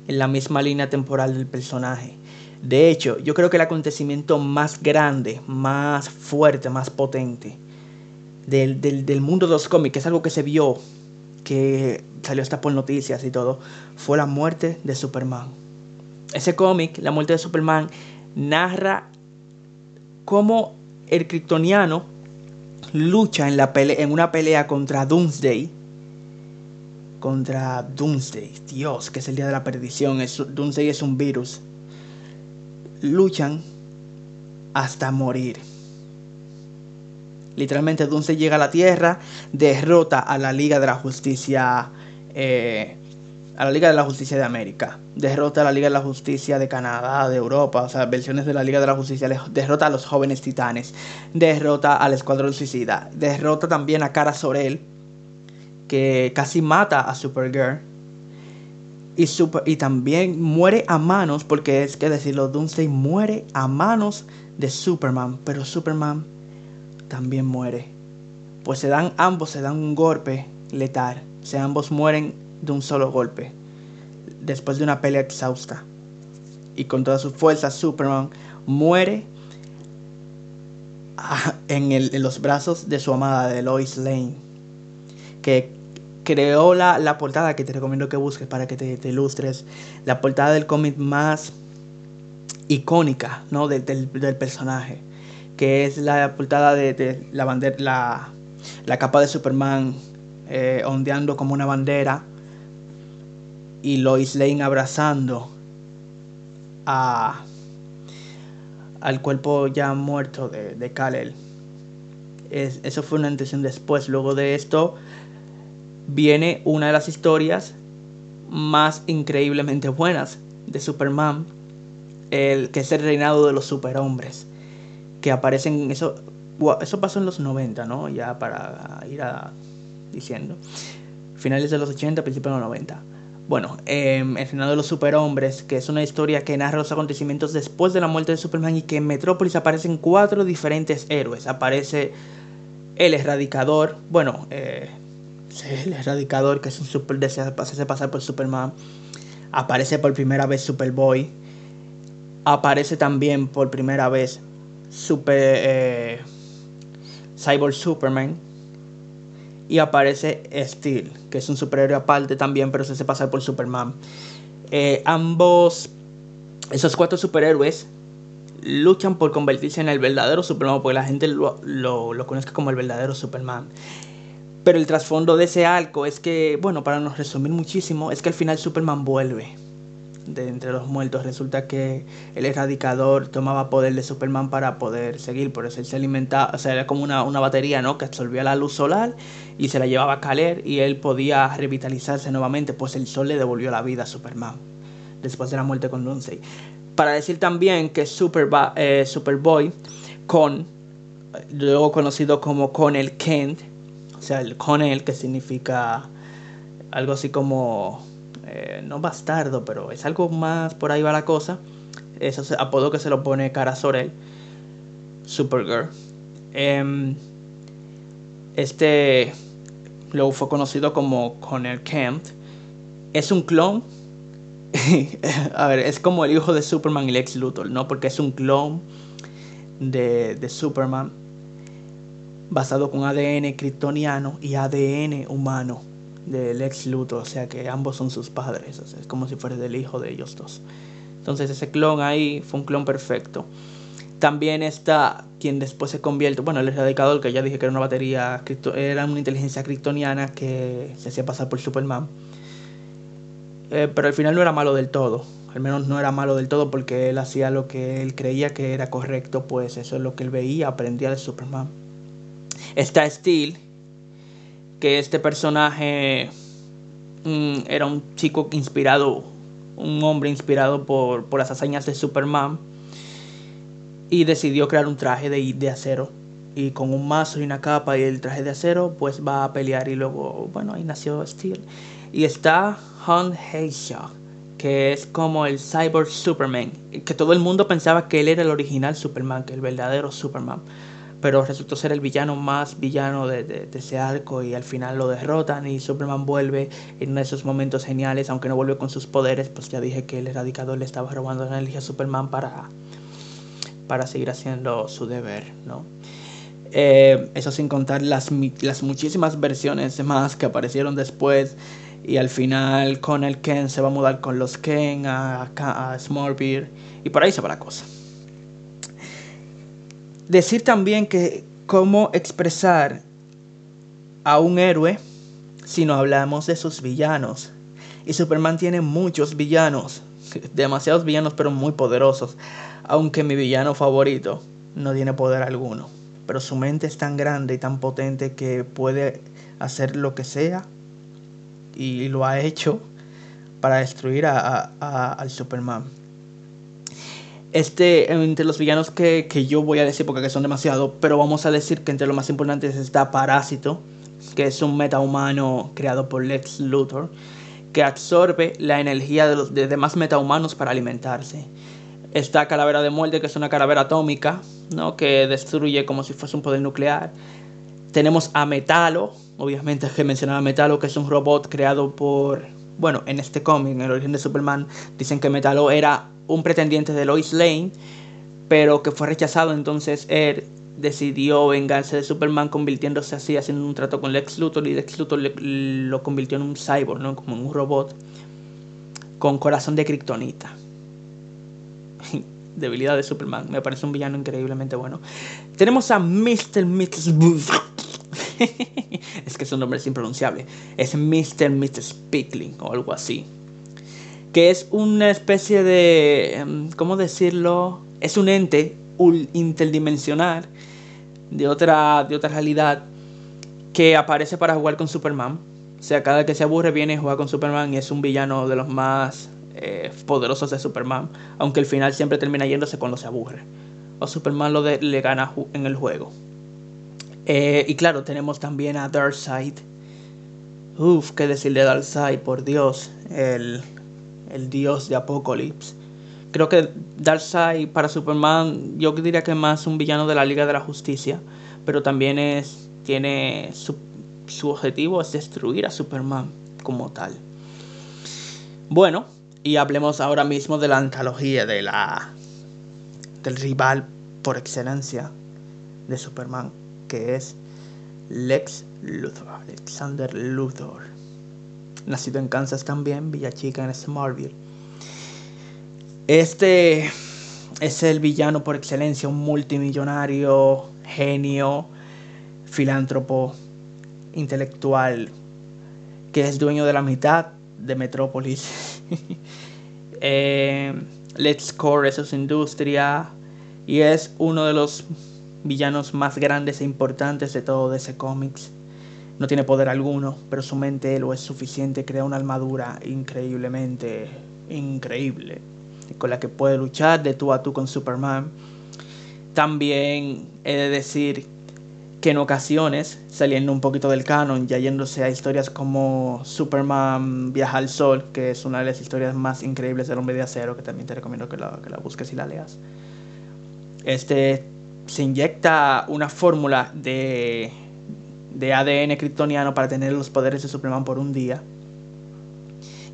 en la misma línea temporal del personaje. De hecho, yo creo que el acontecimiento más grande, más fuerte, más potente del, mundo de los cómics, que es algo que se vio, que salió hasta por noticias y todo, fue la muerte de Superman. Ese cómic, La muerte de Superman, narra cómo el kryptoniano lucha en, la en una pelea contra Doomsday. Contra Doomsday, Dios, que es el día de la perdición. Es, Doomsday es un virus luchan hasta morir. Literalmente Dunce llega a la Tierra, derrota a la Liga de la Justicia, eh, a la Liga de la Justicia de América, derrota a la Liga de la Justicia de Canadá, de Europa, o sea, versiones de la Liga de la Justicia, derrota a los jóvenes titanes, derrota al Escuadrón Suicida, derrota también a Cara Sorel, que casi mata a Supergirl, y, también muere a manos, porque es que decirlo, Doomsday muere a manos de Superman, pero Superman también muere. Pues se dan, ambos se dan un golpe letal, ambos mueren de un solo golpe, después de una pelea exhausta. Y con toda su fuerza, Superman muere en, en los brazos de su amada, de Lois Lane, que creó la, portada que te recomiendo que busques para que te, ilustres. La portada del cómic más icónica ¿no? del, personaje. Que es la portada de, la, bandera, la, la, capa de Superman eh, ondeando como una bandera. Y Lois Lane abrazando a, al cuerpo ya muerto de, de Kal-El. eso fue una intención después. Luego de esto, viene una de las historias más increíblemente buenas de Superman, el que es el reinado de los superhombres, que aparecen eso eso pasó en los 90, ¿no? Ya para ir a, diciendo finales de los 80, principios de los 90. Bueno, em, el reinado de los superhombres, que es una historia que narra los acontecimientos después de la muerte de Superman y que en Metrópolis aparecen cuatro diferentes héroes. Aparece el erradicador, bueno, eh, el erradicador, que es un super desea hacerse pasar por Superman. Aparece por primera vez Superboy. Aparece también por primera vez Super eh, Cyborg Superman. Y aparece Steel, que es un superhéroe aparte también, pero se hace pasar por Superman. Eh, ambos, esos cuatro superhéroes, luchan por convertirse en el verdadero Superman, porque la gente lo, lo, lo conoce como el verdadero Superman. Pero el trasfondo de ese arco es que, bueno, para nos resumir muchísimo, es que al final Superman vuelve. de entre los muertos. Resulta que el erradicador tomaba poder de Superman para poder seguir, por eso él se alimentaba, o sea, era como una, una batería, ¿no? Que absorbía la luz solar y se la llevaba a caler y él podía revitalizarse nuevamente, pues el sol le devolvió la vida a Superman después de la muerte con Doomsday. Para decir también que eh, Superboy con, luego conocido como Connell Kent, o sea, el Connell que significa algo así como, eh, no bastardo, pero es algo más, por ahí va la cosa. Eso es apodo que se lo pone Cara Sorel, Supergirl. Em, este luego fue conocido como Connell Kent. Es un clon *laughs* a ver, es como el hijo de Superman y Lex Luthor, ¿no? Porque es un clon de, de Superman basado con ADN kryptoniano y ADN humano de Lex Luthor, o sea que ambos son sus padres, es como si fuera del hijo de ellos dos. Entonces ese clon ahí fue un clon perfecto. También está quien después se convierte, bueno, el erradicador que ya dije que era una batería, era una inteligencia kryptoniana que se hacía pasar por Superman eh, pero al final no era malo del todo. Al menos no era malo del todo porque él hacía lo que él creía que era correcto, pues eso es lo que él veía, aprendía de Superman. Está Steel, que este personaje mm, era un chico inspirado, un hombre inspirado por, por, las hazañas de Superman y decidió crear un traje de, de acero. Y con un mazo y una capa y el traje de acero, pues va a pelear y luego, bueno, ahí nació Steel. Y está Han Heisha, que es como el Cyborg Superman, que todo el mundo pensaba que él era el original Superman, que el verdadero Superman, pero resultó ser el villano más villano de, ese arco y al final lo derrotan y Superman vuelve en uno de esos momentos geniales, aunque no vuelve con sus poderes, pues ya dije que el erradicador le estaba robando la energía a Superman para, para seguir haciendo su deber, ¿no? Eh, eso sin contar las, las muchísimas versiones más que aparecieron después y al final con el Ken se va a mudar con los Ken a, a, Smallville. Y por ahí se va la cosa. Decir también que cómo expresar a un héroe si no hablamos de sus villanos. Y Superman tiene muchos villanos. *laughs* Demasiados villanos pero muy poderosos. Aunque mi villano favorito no tiene poder alguno. Pero su mente es tan grande y tan potente que puede hacer lo que sea y lo ha hecho para destruir a, al Superman. Este, entre los villanos que, yo voy a decir porque son demasiados, pero vamos a decir que entre los más importantes está Parásito, que es un metahumano creado por Lex Luthor, que absorbe la energía de los demás metahumanos para alimentarse. Está Calavera de Muerte, que es una calavera atómica, ¿no? que destruye como si fuese un poder nuclear. Tenemos a Metalo, obviamente es que mencionaba Metalo, que es un robot creado por, bueno, en este cómic, en el origen de Superman, dicen que Metalo era un pretendiente de Lois Lane, pero que fue rechazado, entonces él decidió vengarse de Superman convirtiéndose así, haciendo un trato con Lex Luthor y Lex Luthor lo convirtió en un cyborg, ¿no? Como en un robot con corazón de kriptonita. *laughs* Debilidad de Superman, me parece un villano increíblemente bueno. Tenemos a Mr. Mix *laughs* es que su nombre es impronunciable. Es Mr. Mr. Speakling o algo así. Que es una especie de. Em, ¿Cómo decirlo? Es un ente interdimensional de otra, de otra realidad que aparece para jugar con Superman. O sea, cada que se aburre viene y juega con Superman y es un villano de los más eh, poderosos de Superman. Aunque al final siempre termina yéndose cuando se aburre. O Superman lo le gana en el juego. Eh, y claro, tenemos también a Darkseid. Uf, qué decir de Darkseid, por Dios. El, el dios de Apocalypse. Creo que Darkseid para Superman, yo diría que es más un villano de la Liga de la Justicia. Pero también es. tiene. su, su objetivo es destruir a Superman como tal. Bueno, y hablemos ahora mismo de la antología de la. del rival por excelencia de Superman que es Lex Luthor, Alexander Luthor. Nacido en Kansas también, Villa Chica en Smallville. Este es el villano por excelencia, un multimillonario, genio, filántropo, intelectual, que es dueño de la mitad de Metrópolis. *laughs* Eh, Let's Core es industria. Y es uno de los villanos más grandes e importantes de todo ese cómics. No tiene poder alguno, pero su mente lo es suficiente, crea una armadura increíblemente increíble, con la que puede luchar de tú a tú con Superman. También he de decir que en ocasiones, saliendo un poquito del canon, ya yéndose a historias como Superman Viaja al Sol, que es una de las historias más increíbles del hombre de acero, que también te recomiendo que la, que la busques y la leas. Este se inyecta una fórmula de, de ADN kryptoniano para tener los poderes de Superman por un día.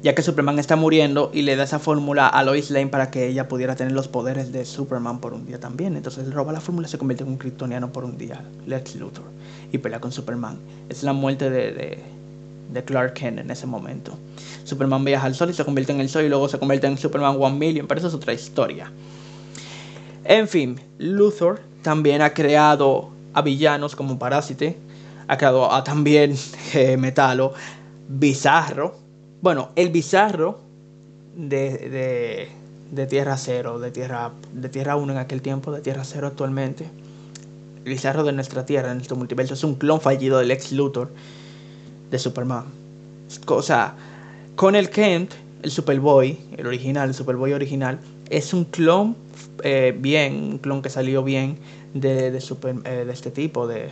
Ya que Superman está muriendo y le da esa fórmula a Lois Lane para que ella pudiera tener los poderes de Superman por un día también. Entonces roba la fórmula y se convierte en un kryptoniano por un día, Lex Luthor, y pelea con Superman. Es la muerte de, de, de Clark Kent en ese momento. Superman viaja al sol y se convierte en el sol y luego se convierte en Superman One Million, pero eso es otra historia. En fin, Luthor también ha creado a villanos como Parásite, ha creado a también *laughs* eh, Metalo, Bizarro. Bueno, el Bizarro de, de, Tierra Cero, de Tierra, de Tierra 1 en aquel tiempo, de Tierra Cero actualmente. El Bizarro de nuestra Tierra, de nuestro multiverso, es un clon fallido del ex Luthor de Superman. O sea, con el Kent, el Superboy, el original, el Superboy original, es un clon eh, bien, un clon que salió bien de, de, eh, de este tipo, de,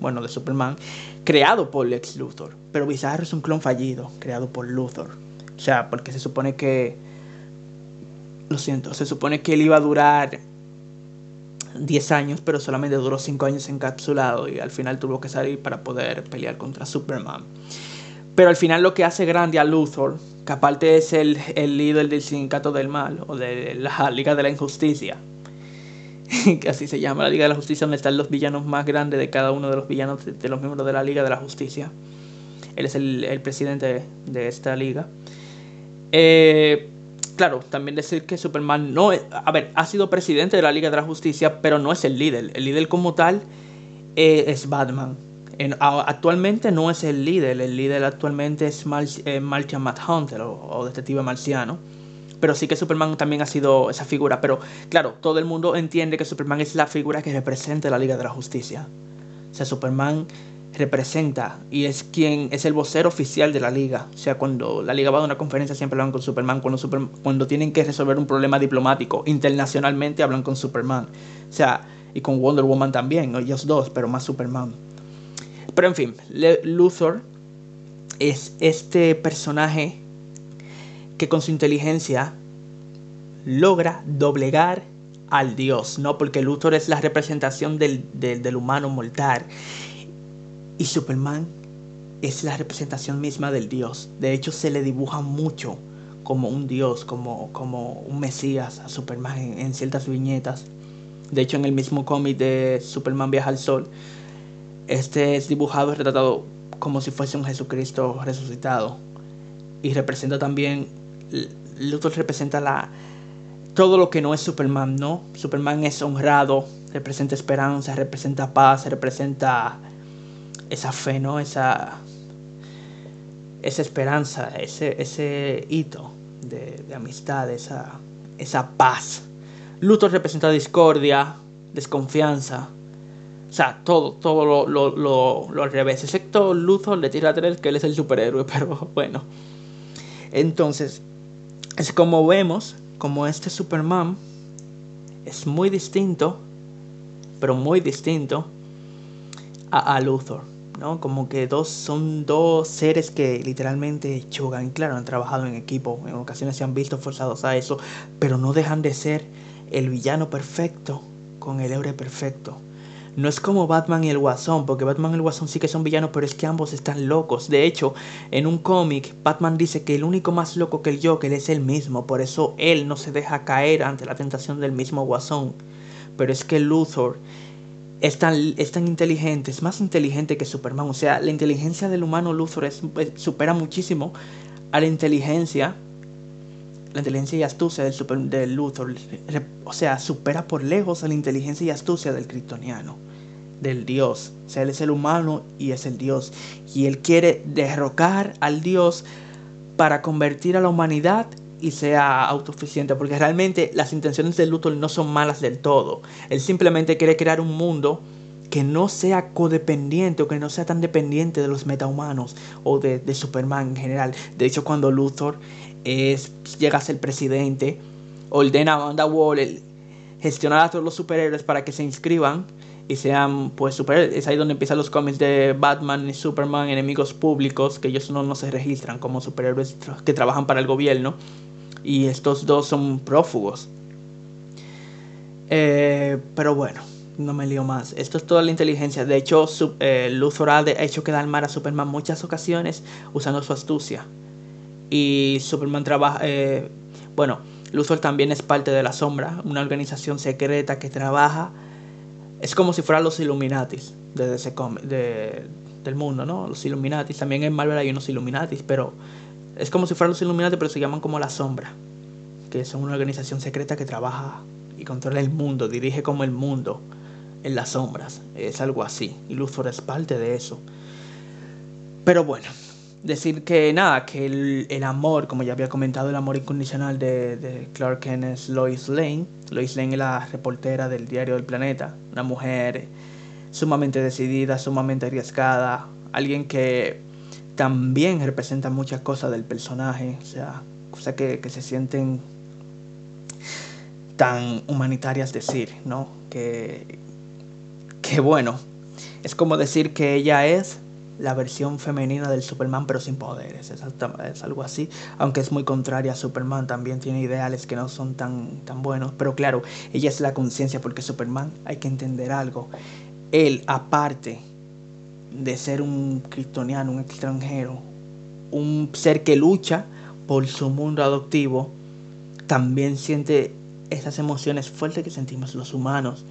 bueno, de Superman, creado por Lex Luthor. Pero Bizarro es un clon fallido, creado por Luthor. O sea, porque se supone que, lo siento, se supone que él iba a durar 10 años, pero solamente duró 5 años encapsulado y al final tuvo que salir para poder pelear contra Superman. Pero al final lo que hace grande a Luthor que aparte es el, líder del sindicato del mal o de la Liga de la Injusticia, *laughs* que así se llama la Liga de la Justicia, donde están los villanos más grandes de cada uno de los villanos de, los miembros de la Liga de la Justicia. Él es el, presidente de, esta liga. Eh, claro, también decir que Superman no es, a ver, ha sido presidente de la Liga de la Justicia, pero no es el líder. El líder como tal eh, es Batman actualmente no es el líder, el líder actualmente es Mar eh, Martian Hunter o, detective marciano. Pero sí que Superman también ha sido esa figura. Pero claro, todo el mundo entiende que Superman es la figura que representa la Liga de la Justicia. O sea, Superman representa y es quien es el vocero oficial de la liga. O sea, cuando la liga va a una conferencia siempre hablan con Superman. Cuando, cuando tienen que resolver un problema diplomático internacionalmente hablan con Superman. O sea, y con Wonder Woman también, ellos dos, pero más Superman. Pero en fin, Luthor es este personaje que con su inteligencia logra doblegar al dios, ¿no? Porque Luthor es la representación del, del, humano mortal y Superman es la representación misma del dios. De hecho, se le dibuja mucho como un dios, como, como un mesías a Superman en, en ciertas viñetas. De hecho, en el mismo cómic de Superman Viaja al Sol, este es dibujado y retratado como si fuese un Jesucristo resucitado. Y representa también, Luthor representa la, todo lo que no es Superman, ¿no? Superman es honrado, representa esperanza, representa paz, representa esa fe, ¿no? Esa, esa esperanza, ese, ese hito de, de amistad, esa, esa paz. Luthor representa discordia, desconfianza, sea, todo, todo lo, lo, lo, al revés. Excepto Luthor le tira tres que él es el superhéroe, *laughs* pero bueno. Entonces, es como vemos, como este Superman es muy distinto, pero muy distinto a, a Luthor. ¿no? Como que dos son dos seres que literalmente chocan. Claro, han trabajado en equipo, en ocasiones se han visto forzados a eso, pero no dejan de ser el villano perfecto con el héroe perfecto. No es como Batman y el Guasón, porque Batman y el Guasón sí que son villanos, pero es que ambos están locos. De hecho, en un cómic, Batman dice que el único más loco que el Joker es él mismo, por eso él no se deja caer ante la tentación del mismo Guasón. Pero es que Luthor es tan, es tan inteligente, es más inteligente que Superman. O sea, la inteligencia del humano Luthor supera muchísimo a la inteligencia la inteligencia y astucia del, super, del Luthor, o sea, supera por lejos a la inteligencia y astucia del kryptoniano, del dios. O sea, él es el humano y es el dios. Y él quiere derrocar al dios para convertir a la humanidad y sea autosuficiente, porque realmente las intenciones de Luthor no son malas del todo. Él simplemente quiere crear un mundo que no sea codependiente o que no sea tan dependiente de los metahumanos o de, Superman en general. De hecho, cuando Luthor es, llega a ser presidente, ordena a Amanda Waller gestionar a todos los superhéroes para que se inscriban y sean pues superhéroes. Es ahí donde empiezan los cómics de Batman y Superman, enemigos públicos, que ellos no, no se registran como superhéroes que trabajan para el gobierno. Y estos dos son prófugos. Eh, pero bueno, no me lío más. Esto es toda la inteligencia. De hecho, eh, Luthor ha hecho quedar mal a Superman muchas ocasiones usando su astucia. Y Superman trabaja... Eh, bueno, Luthor también es parte de la sombra, una organización secreta que trabaja... Es como si fueran los Illuminatis de ese de, del mundo, ¿no? Los Illuminatis. También en Marvel hay unos Illuminatis, pero es como si fueran los Illuminatis, pero se llaman como la sombra. Que son una organización secreta que trabaja y controla el mundo, dirige como el mundo en las sombras. Es algo así. Y Luthor es parte de eso. Pero bueno, decir que nada, que el, amor, como ya había comentado, el amor incondicional de, Clark Kent es Lois Lane. Lois Lane es la reportera del diario del planeta. Una mujer sumamente decidida, sumamente arriesgada. Alguien que también representa muchas cosas del personaje. O sea, cosas que, que se sienten tan humanitarias decir, ¿no? Que, que bueno, es como decir que ella es la versión femenina del Superman pero sin poderes, es, es algo así, aunque es muy contraria a Superman, también tiene ideales que no son tan, tan buenos, pero claro, ella es la conciencia porque Superman hay que entender algo, él aparte de ser un kryptoniano, un extranjero, un ser que lucha por su mundo adoptivo, también siente esas emociones fuertes que sentimos los humanos.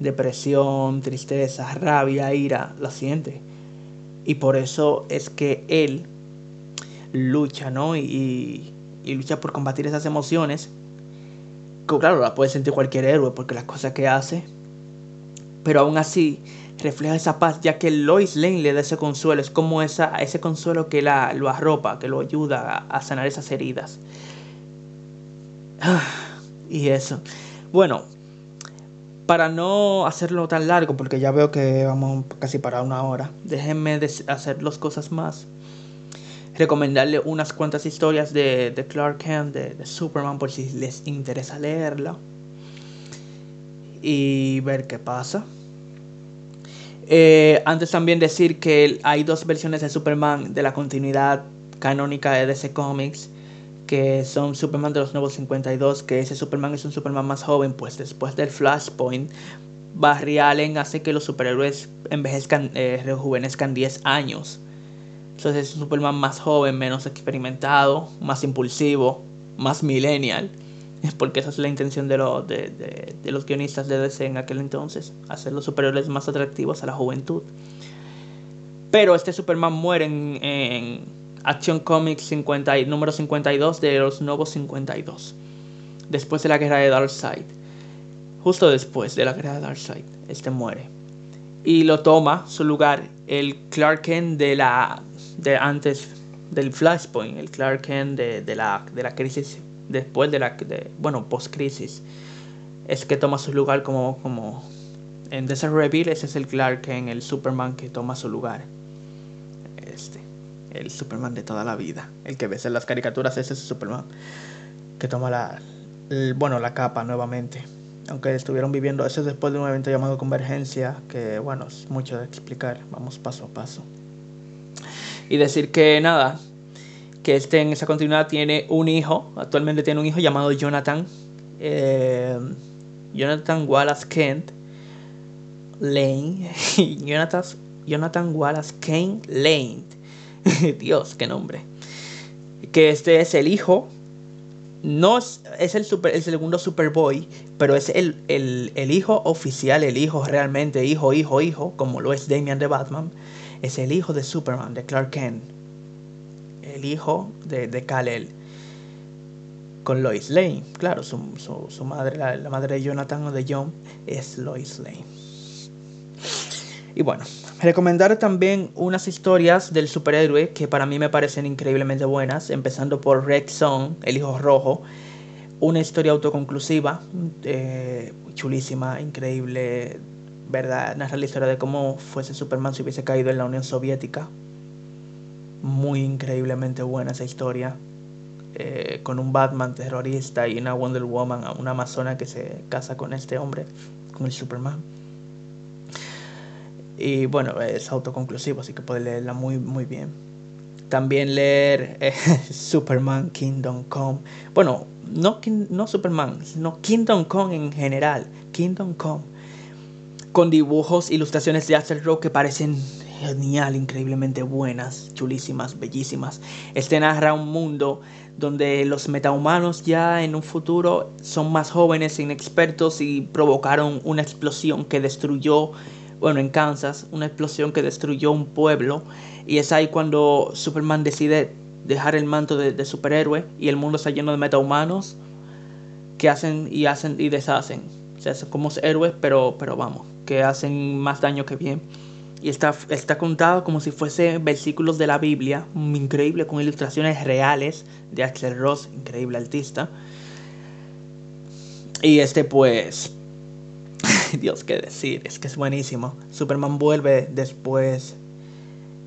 Depresión, tristeza, rabia, ira, la siente. Y por eso es que él lucha, ¿no? Y, lucha por combatir esas emociones. Que claro, la puede sentir cualquier héroe porque las cosas que hace. Pero aún así refleja esa paz, ya que Lois Lane le da ese consuelo. Es como esa, ese consuelo que la, lo arropa, que lo ayuda a, a sanar esas heridas. *sighs* y eso. Bueno, para no hacerlo tan largo, porque ya veo que vamos casi para una hora, déjenme hacer las cosas más. Recomendarle unas cuantas historias de, Clark Kent, de, Superman, por si les interesa leerla. Y ver qué pasa. Eh, antes también decir que hay dos versiones de Superman de la continuidad canónica de DC Comics que son Superman de los Nuevos 52, que ese Superman es un Superman más joven, pues después del Flashpoint, Barry Allen hace que los superhéroes envejezcan, eh, rejuvenezcan 10 años. Entonces es un Superman más joven, menos experimentado, más impulsivo, más millennial. Porque esa es la intención de, de, los guionistas de DC en aquel entonces, hacer los superhéroes más atractivos a la juventud. Pero este Superman muere en Action Comics 50, número 52 de los nuevos 52. Después de la guerra de Darkseid. Justo después de la guerra de Darkseid. Este muere. Y lo toma su lugar el Clark Kent de la. de antes del Flashpoint. El Clark Kent de, la, de la crisis. Después de la. De, bueno, post-crisis. Es que toma su lugar como. como en Desert Reveal, ese es el Clark Kent, el Superman que toma su lugar el Superman de toda la vida. El que ves en las caricaturas ese es Superman. Que toma la, bueno, la capa nuevamente. Aunque estuvieron viviendo eso después de un evento llamado Convergencia, que bueno, es mucho de explicar. Vamos paso a paso. Y decir que nada, que este en esa continuidad tiene un hijo, actualmente tiene un hijo llamado Jonathan. Eh, Jonathan Wallace Kent Lane. *laughs* Jonathan, Jonathan Wallace Kane Lane. *laughs* Dios, qué nombre. Que este es el hijo. No es, el, super, el segundo Superboy, pero es el, el, hijo oficial, el hijo realmente, hijo, hijo, hijo, como lo es Damian de Batman. Es el hijo de Superman, de Clark Kent. El hijo de, de Kal-El. Con Lois Lane. Claro, su, madre, la, madre de Jonathan o de John, es Lois Lane. Y bueno, recomendar también unas historias del superhéroe que para mí me parecen increíblemente buenas, empezando por Red Son, El Hijo Rojo, una historia autoconclusiva, eh, chulísima, increíble, ¿verdad? Narra la historia de cómo fuese Superman si hubiese caído en la Unión Soviética. Muy increíblemente buena esa historia. Eh, con un Batman terrorista y una Wonder Woman, una amazona que se casa con este hombre, con el Superman. Y bueno, es autoconclusivo, así que puede leerla muy, muy bien. También leer eh, *laughs* Superman Kingdom Come. Bueno, no, no Superman, sino Kingdom Come en general. Kingdom Come. Con dibujos, ilustraciones de Axel Rock que parecen genial, increíblemente buenas, chulísimas, bellísimas. Este narra un mundo donde los metahumanos ya en un futuro son más jóvenes, inexpertos y provocaron una explosión que destruyó bueno, en Kansas, una explosión que destruyó un pueblo. Y es ahí cuando Superman decide dejar el manto de, superhéroe y el mundo está lleno de metahumanos que hacen y hacen y deshacen. O sea, son como héroes, pero, pero vamos, que hacen más daño que bien. Y está, está contado como si fuese versículos de la Biblia, increíble, con ilustraciones reales de Axel Ross, increíble artista. Y este pues Dios, qué decir, es que es buenísimo. Superman vuelve después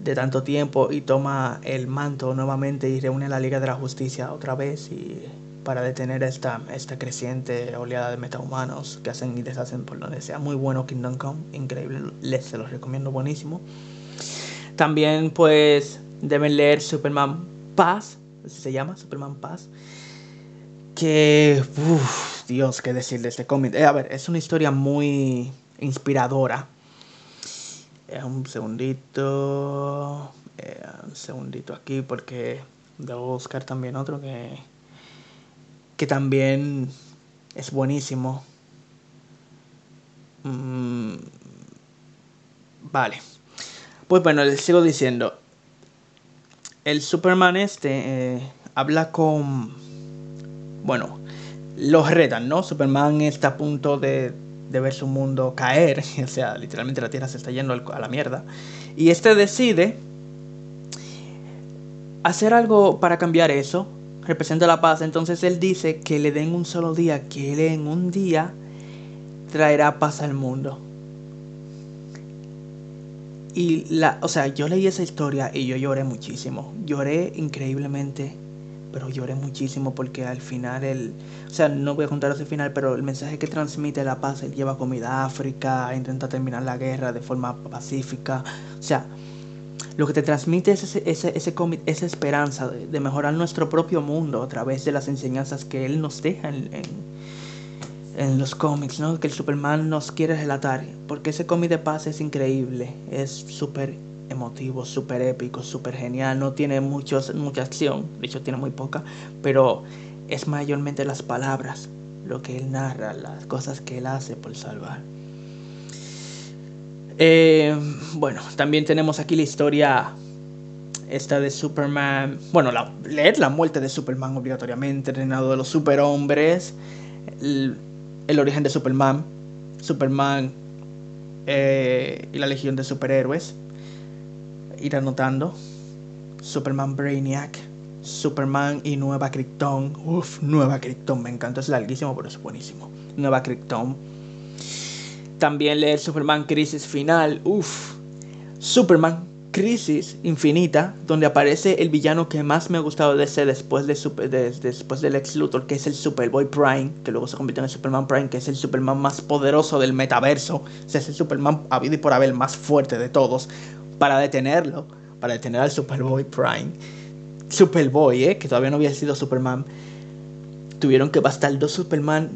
de tanto tiempo y toma el manto nuevamente y reúne a la Liga de la Justicia otra vez y para detener esta, esta creciente oleada de metahumanos que hacen y deshacen por donde sea. Muy bueno Kingdom Come, increíble, les se los recomiendo, buenísimo. También pues deben leer Superman Paz, así se llama, Superman Paz que, uff, Dios, qué decir de este cómic. Eh, a ver, es una historia muy inspiradora. Eh, un segundito, eh, un segundito aquí porque debo buscar también otro que, que también es buenísimo. Mm, vale. Pues bueno, les sigo diciendo. El Superman este habla con bueno, los retan, ¿no? Superman está a punto de, ver su mundo caer, *laughs* o sea, literalmente la Tierra se está yendo a la mierda. Y este decide hacer algo para cambiar eso, representa la paz, entonces él dice que le den un solo día, que él en un día traerá paz al mundo. Y la, o sea, yo leí esa historia y yo lloré muchísimo, lloré increíblemente pero lloré muchísimo porque al final el, o sea, no voy a contar ese final, pero el mensaje que transmite la paz, él lleva comida a África, intenta terminar la guerra de forma pacífica, o sea, lo que te transmite es ese, ese, esa esperanza de, mejorar nuestro propio mundo a través de las enseñanzas que él nos deja en, en, en los cómics, ¿no? Que el Superman nos quiere relatar, porque ese cómic de paz es increíble, es súper emotivo, súper épico, súper genial. No tiene muchos, mucha acción, de hecho tiene muy poca, pero es mayormente las palabras, lo que él narra, las cosas que él hace por salvar. Eh, bueno, también tenemos aquí la historia esta de Superman. Bueno, la, leer la muerte de Superman obligatoriamente, el reinado de los superhombres, el, origen de Superman, Superman eh, y la legión de superhéroes ir anotando. Superman Brainiac, Superman y Nueva Krypton. Uf, Nueva Krypton, me encanta, es larguísimo, pero es buenísimo. Nueva Krypton. También leer Superman Crisis Final. Uf, Superman Crisis Infinita, donde aparece el villano que más me ha gustado de ese después, de, super, después del ex Luthor, que es el Superboy Prime, que luego se convirtió en el Superman Prime, que es el Superman más poderoso del metaverso. O sea, es el Superman habido y por haber más fuerte de todos para detenerlo, para detener al Superboy Prime. Superboy, ¿eh? que todavía no había sido Superman. Tuvieron que bastar dos Superman,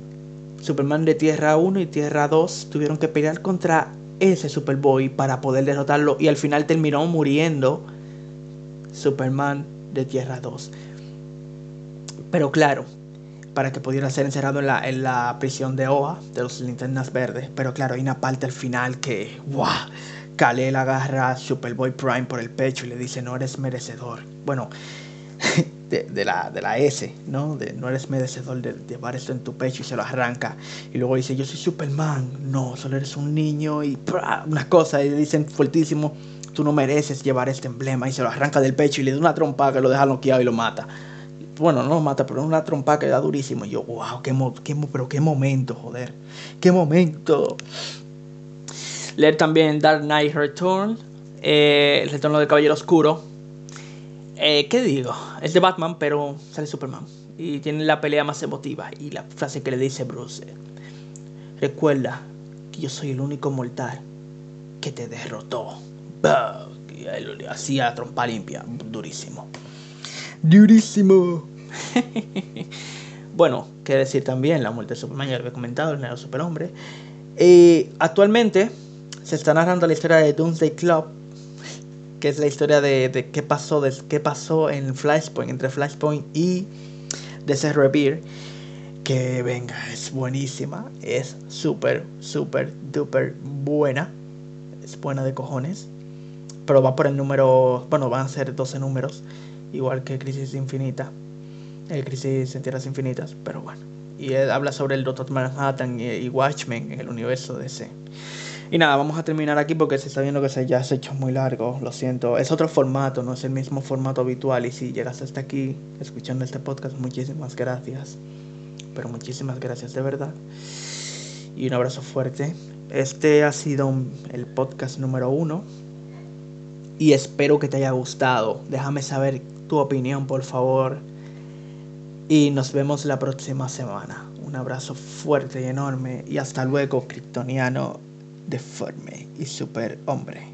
Superman de Tierra 1 y Tierra 2, tuvieron que pelear contra ese Superboy para poder derrotarlo y al final terminó muriendo Superman de Tierra 2. Pero claro, para que pudiera ser encerrado en la, en la prisión de Oa, de los linternas verdes. Pero claro, hay una parte al final que, ¡guau! Kal-El agarra a Superboy Prime por el pecho y le dice, no eres merecedor. Bueno, *laughs* de, la, de la S, ¿no? De no eres merecedor de, llevar esto en tu pecho y se lo arranca. Y luego dice, yo soy Superman. No, solo eres un niño y una cosa. Y dicen fuertísimo, tú no mereces llevar este emblema. Y se lo arranca del pecho y le da una trompa que lo deja noqueado y lo mata. Bueno, no lo mata, pero una trompa que da durísimo. Y yo, wow, qué, qué, pero qué momento, joder. Qué momento. Leer también Dark Knight Return, eh, El Retorno del Caballero Oscuro eh, ¿Qué digo? Es de Batman, pero sale Superman. Y tiene la pelea más emotiva. Y la frase que le dice Bruce. Recuerda que yo soy el único mortal que te derrotó. Y él hacía trompa limpia. Durísimo. Durísimo. *laughs* bueno, qué decir también, la muerte de Superman, ya lo había comentado, el nuevo superhombre. Eh, actualmente se está narrando la historia de Doomsday Club que es la historia de, qué pasó, de qué pasó en Flashpoint, entre Flashpoint y Rebirth. Que venga, es buenísima, es súper, súper, duper buena. Es buena de cojones. Pero va por el número, bueno, van a ser 12 números, igual que Crisis Infinita. El Crisis en Tierras Infinitas, pero bueno. Y habla sobre el Doctor Manhattan y, y Watchmen en el universo DC. Y nada, vamos a terminar aquí porque se está viendo que se ya se ha hecho muy largo, lo siento. Es otro formato, no es el mismo formato habitual. Y si llegas hasta aquí escuchando este podcast, muchísimas gracias. Pero muchísimas gracias de verdad. Y un abrazo fuerte. Este ha sido el podcast número uno. Y espero que te haya gustado. Déjame saber tu opinión, por favor. Y nos vemos la próxima semana. Un abrazo fuerte y enorme. Y hasta luego, Kryptoniano deforme y superhombre.